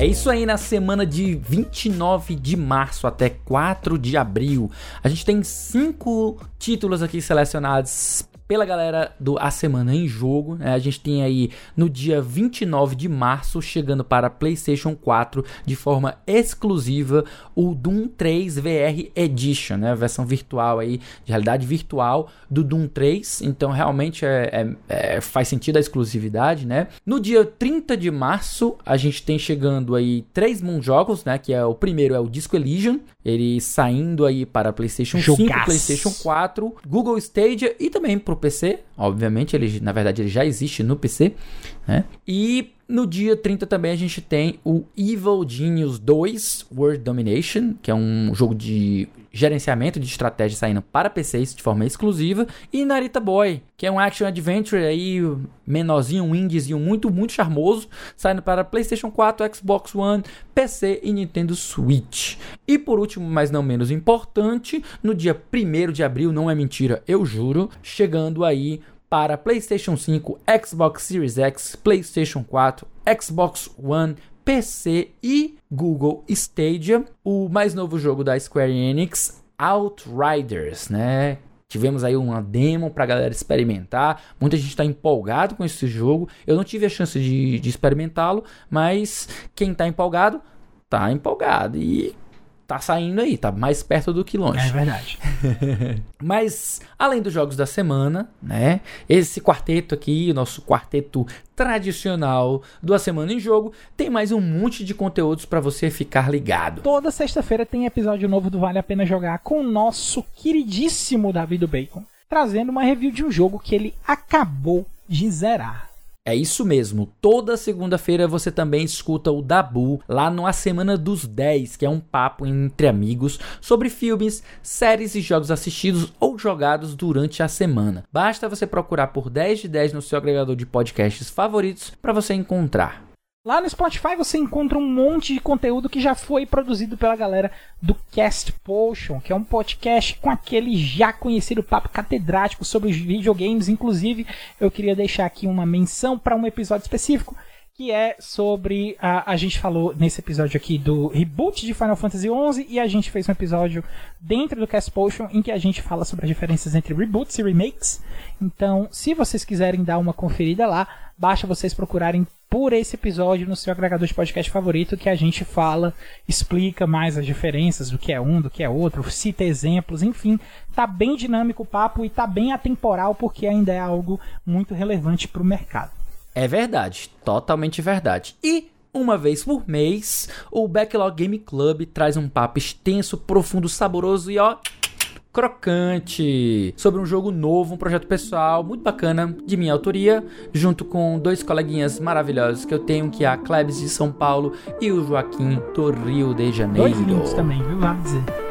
É isso aí na semana de 29 de março até 4 de abril. A gente tem cinco títulos aqui selecionados pela galera do A Semana em Jogo. Né? A gente tem aí no dia 29 de março, chegando para PlayStation 4 de forma exclusiva, o Doom 3 VR Edition, né? a versão virtual aí, de realidade virtual do Doom 3. Então realmente é, é, é, faz sentido a exclusividade. né? No dia 30 de março, a gente tem chegando aí três Moon jogos, né? que é o primeiro é o Disco Elysium, ele saindo aí para PlayStation Jogaço. 5, PlayStation 4, Google Stadia e também para PC. Obviamente, ele na verdade ele já existe no PC, né? E no dia 30 também a gente tem o Evil Genius 2 World Domination, que é um jogo de gerenciamento de estratégia saindo para PCs de forma exclusiva, e Narita Boy, que é um action adventure aí menorzinho, um indiezinho muito muito charmoso, saindo para PlayStation 4, Xbox One, PC e Nintendo Switch. E por último, mas não menos importante, no dia 1 de abril, não é mentira, eu juro, chegando aí para PlayStation 5, Xbox Series X, PlayStation 4, Xbox One, PC e Google Stadia. O mais novo jogo da Square Enix, Outriders, né? Tivemos aí uma demo pra galera experimentar. Muita gente está empolgado com esse jogo. Eu não tive a chance de, de experimentá-lo, mas quem está empolgado, tá empolgado. E tá saindo aí, tá mais perto do que longe. É verdade. Mas, além dos jogos da semana, né? Esse quarteto aqui, o nosso quarteto tradicional do A Semana em Jogo, tem mais um monte de conteúdos para você ficar ligado. Toda sexta-feira tem episódio novo do Vale a Pena Jogar com o nosso queridíssimo Davi do Bacon, trazendo uma review de um jogo que ele acabou de zerar. É isso mesmo. Toda segunda-feira você também escuta o Dabu lá no A Semana dos 10, que é um papo entre amigos sobre filmes, séries e jogos assistidos ou jogados durante a semana. Basta você procurar por 10 de 10 no seu agregador de podcasts favoritos para você encontrar. Lá no Spotify você encontra um monte de conteúdo que já foi produzido pela galera do Cast Potion, que é um podcast com aquele já conhecido papo catedrático sobre os videogames. Inclusive, eu queria deixar aqui uma menção para um episódio específico que é sobre a, a gente falou nesse episódio aqui do reboot de Final Fantasy XI e a gente fez um episódio dentro do Cast Potion em que a gente fala sobre as diferenças entre reboots e remakes. Então, se vocês quiserem dar uma conferida lá, basta vocês procurarem por esse episódio no seu agregador de podcast favorito que a gente fala, explica mais as diferenças do que é um, do que é outro, cita exemplos, enfim, tá bem dinâmico o papo e tá bem atemporal porque ainda é algo muito relevante para o mercado. É verdade, totalmente verdade. E uma vez por mês, o Backlog Game Club traz um papo extenso, profundo, saboroso e ó, crocante sobre um jogo novo, um projeto pessoal muito bacana de minha autoria, junto com dois coleguinhas maravilhosos que eu tenho, que é a Klebs de São Paulo e o Joaquim do Rio de Janeiro. Dois lindos também, viu? Vamos dizer.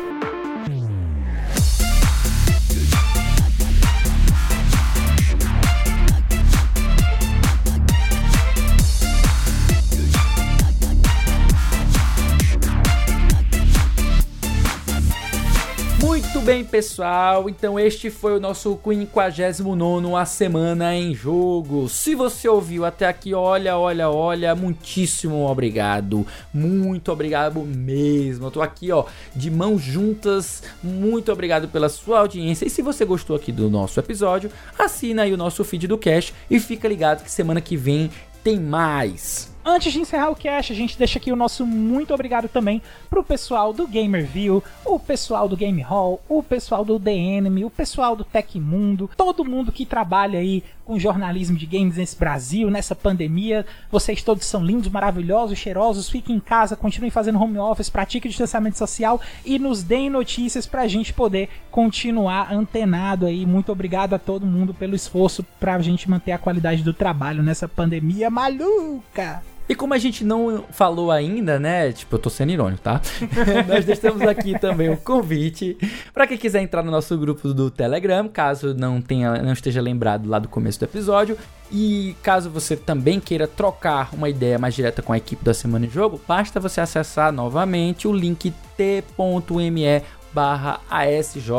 Bem, pessoal. Então este foi o nosso 59 A Semana em Jogo. Se você ouviu até aqui, olha, olha, olha, muitíssimo obrigado. Muito obrigado mesmo. Eu tô aqui, ó, de mãos juntas. Muito obrigado pela sua audiência. E se você gostou aqui do nosso episódio, assina aí o nosso feed do Cash e fica ligado que semana que vem tem mais. Antes de encerrar o cast, a gente deixa aqui o nosso muito obrigado também pro pessoal do Gamerview, o pessoal do Game Hall, o pessoal do The Enemy, o pessoal do Tecmundo, todo mundo que trabalha aí com jornalismo de games nesse Brasil, nessa pandemia. Vocês todos são lindos, maravilhosos, cheirosos. Fiquem em casa, continuem fazendo home office, pratiquem distanciamento social e nos deem notícias pra gente poder continuar antenado aí. Muito obrigado a todo mundo pelo esforço pra gente manter a qualidade do trabalho nessa pandemia maluca. E como a gente não falou ainda, né? Tipo, eu tô sendo irônico, tá? Nós deixamos aqui também o convite para quem quiser entrar no nosso grupo do Telegram, caso não tenha, não esteja lembrado lá do começo do episódio. E caso você também queira trocar uma ideia mais direta com a equipe da Semana em Jogo, basta você acessar novamente o link t.me barra ASJ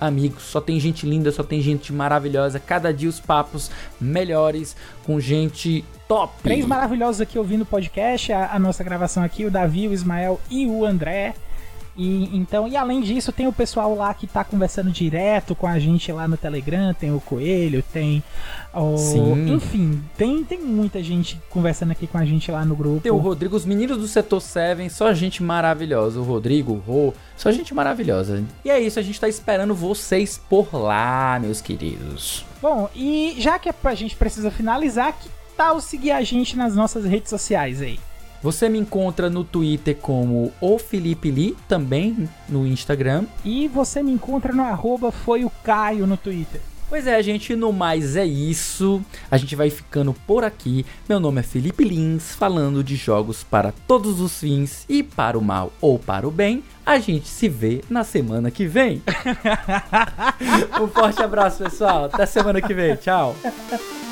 Amigos. Só tem gente linda, só tem gente maravilhosa. Cada dia os papos melhores com gente top. Três maravilhosos aqui ouvindo o podcast, a, a nossa gravação aqui, o Davi, o Ismael e o André. E, então, e além disso, tem o pessoal lá que tá conversando direto com a gente lá no Telegram, tem o Coelho, tem o. Sim. Enfim, tem, tem muita gente conversando aqui com a gente lá no grupo. Tem o Rodrigo, os meninos do setor 7, só gente maravilhosa. O Rodrigo, o Rô, só gente maravilhosa. E é isso, a gente tá esperando vocês por lá, meus queridos. Bom, e já que a gente precisa finalizar, que tal seguir a gente nas nossas redes sociais aí? Você me encontra no Twitter como o Felipe Lee, também no Instagram. E você me encontra no arroba foi o Caio no Twitter. Pois é, gente, no mais é isso. A gente vai ficando por aqui. Meu nome é Felipe Lins, falando de jogos para todos os fins e para o mal ou para o bem. A gente se vê na semana que vem. um forte abraço, pessoal. Até semana que vem. Tchau.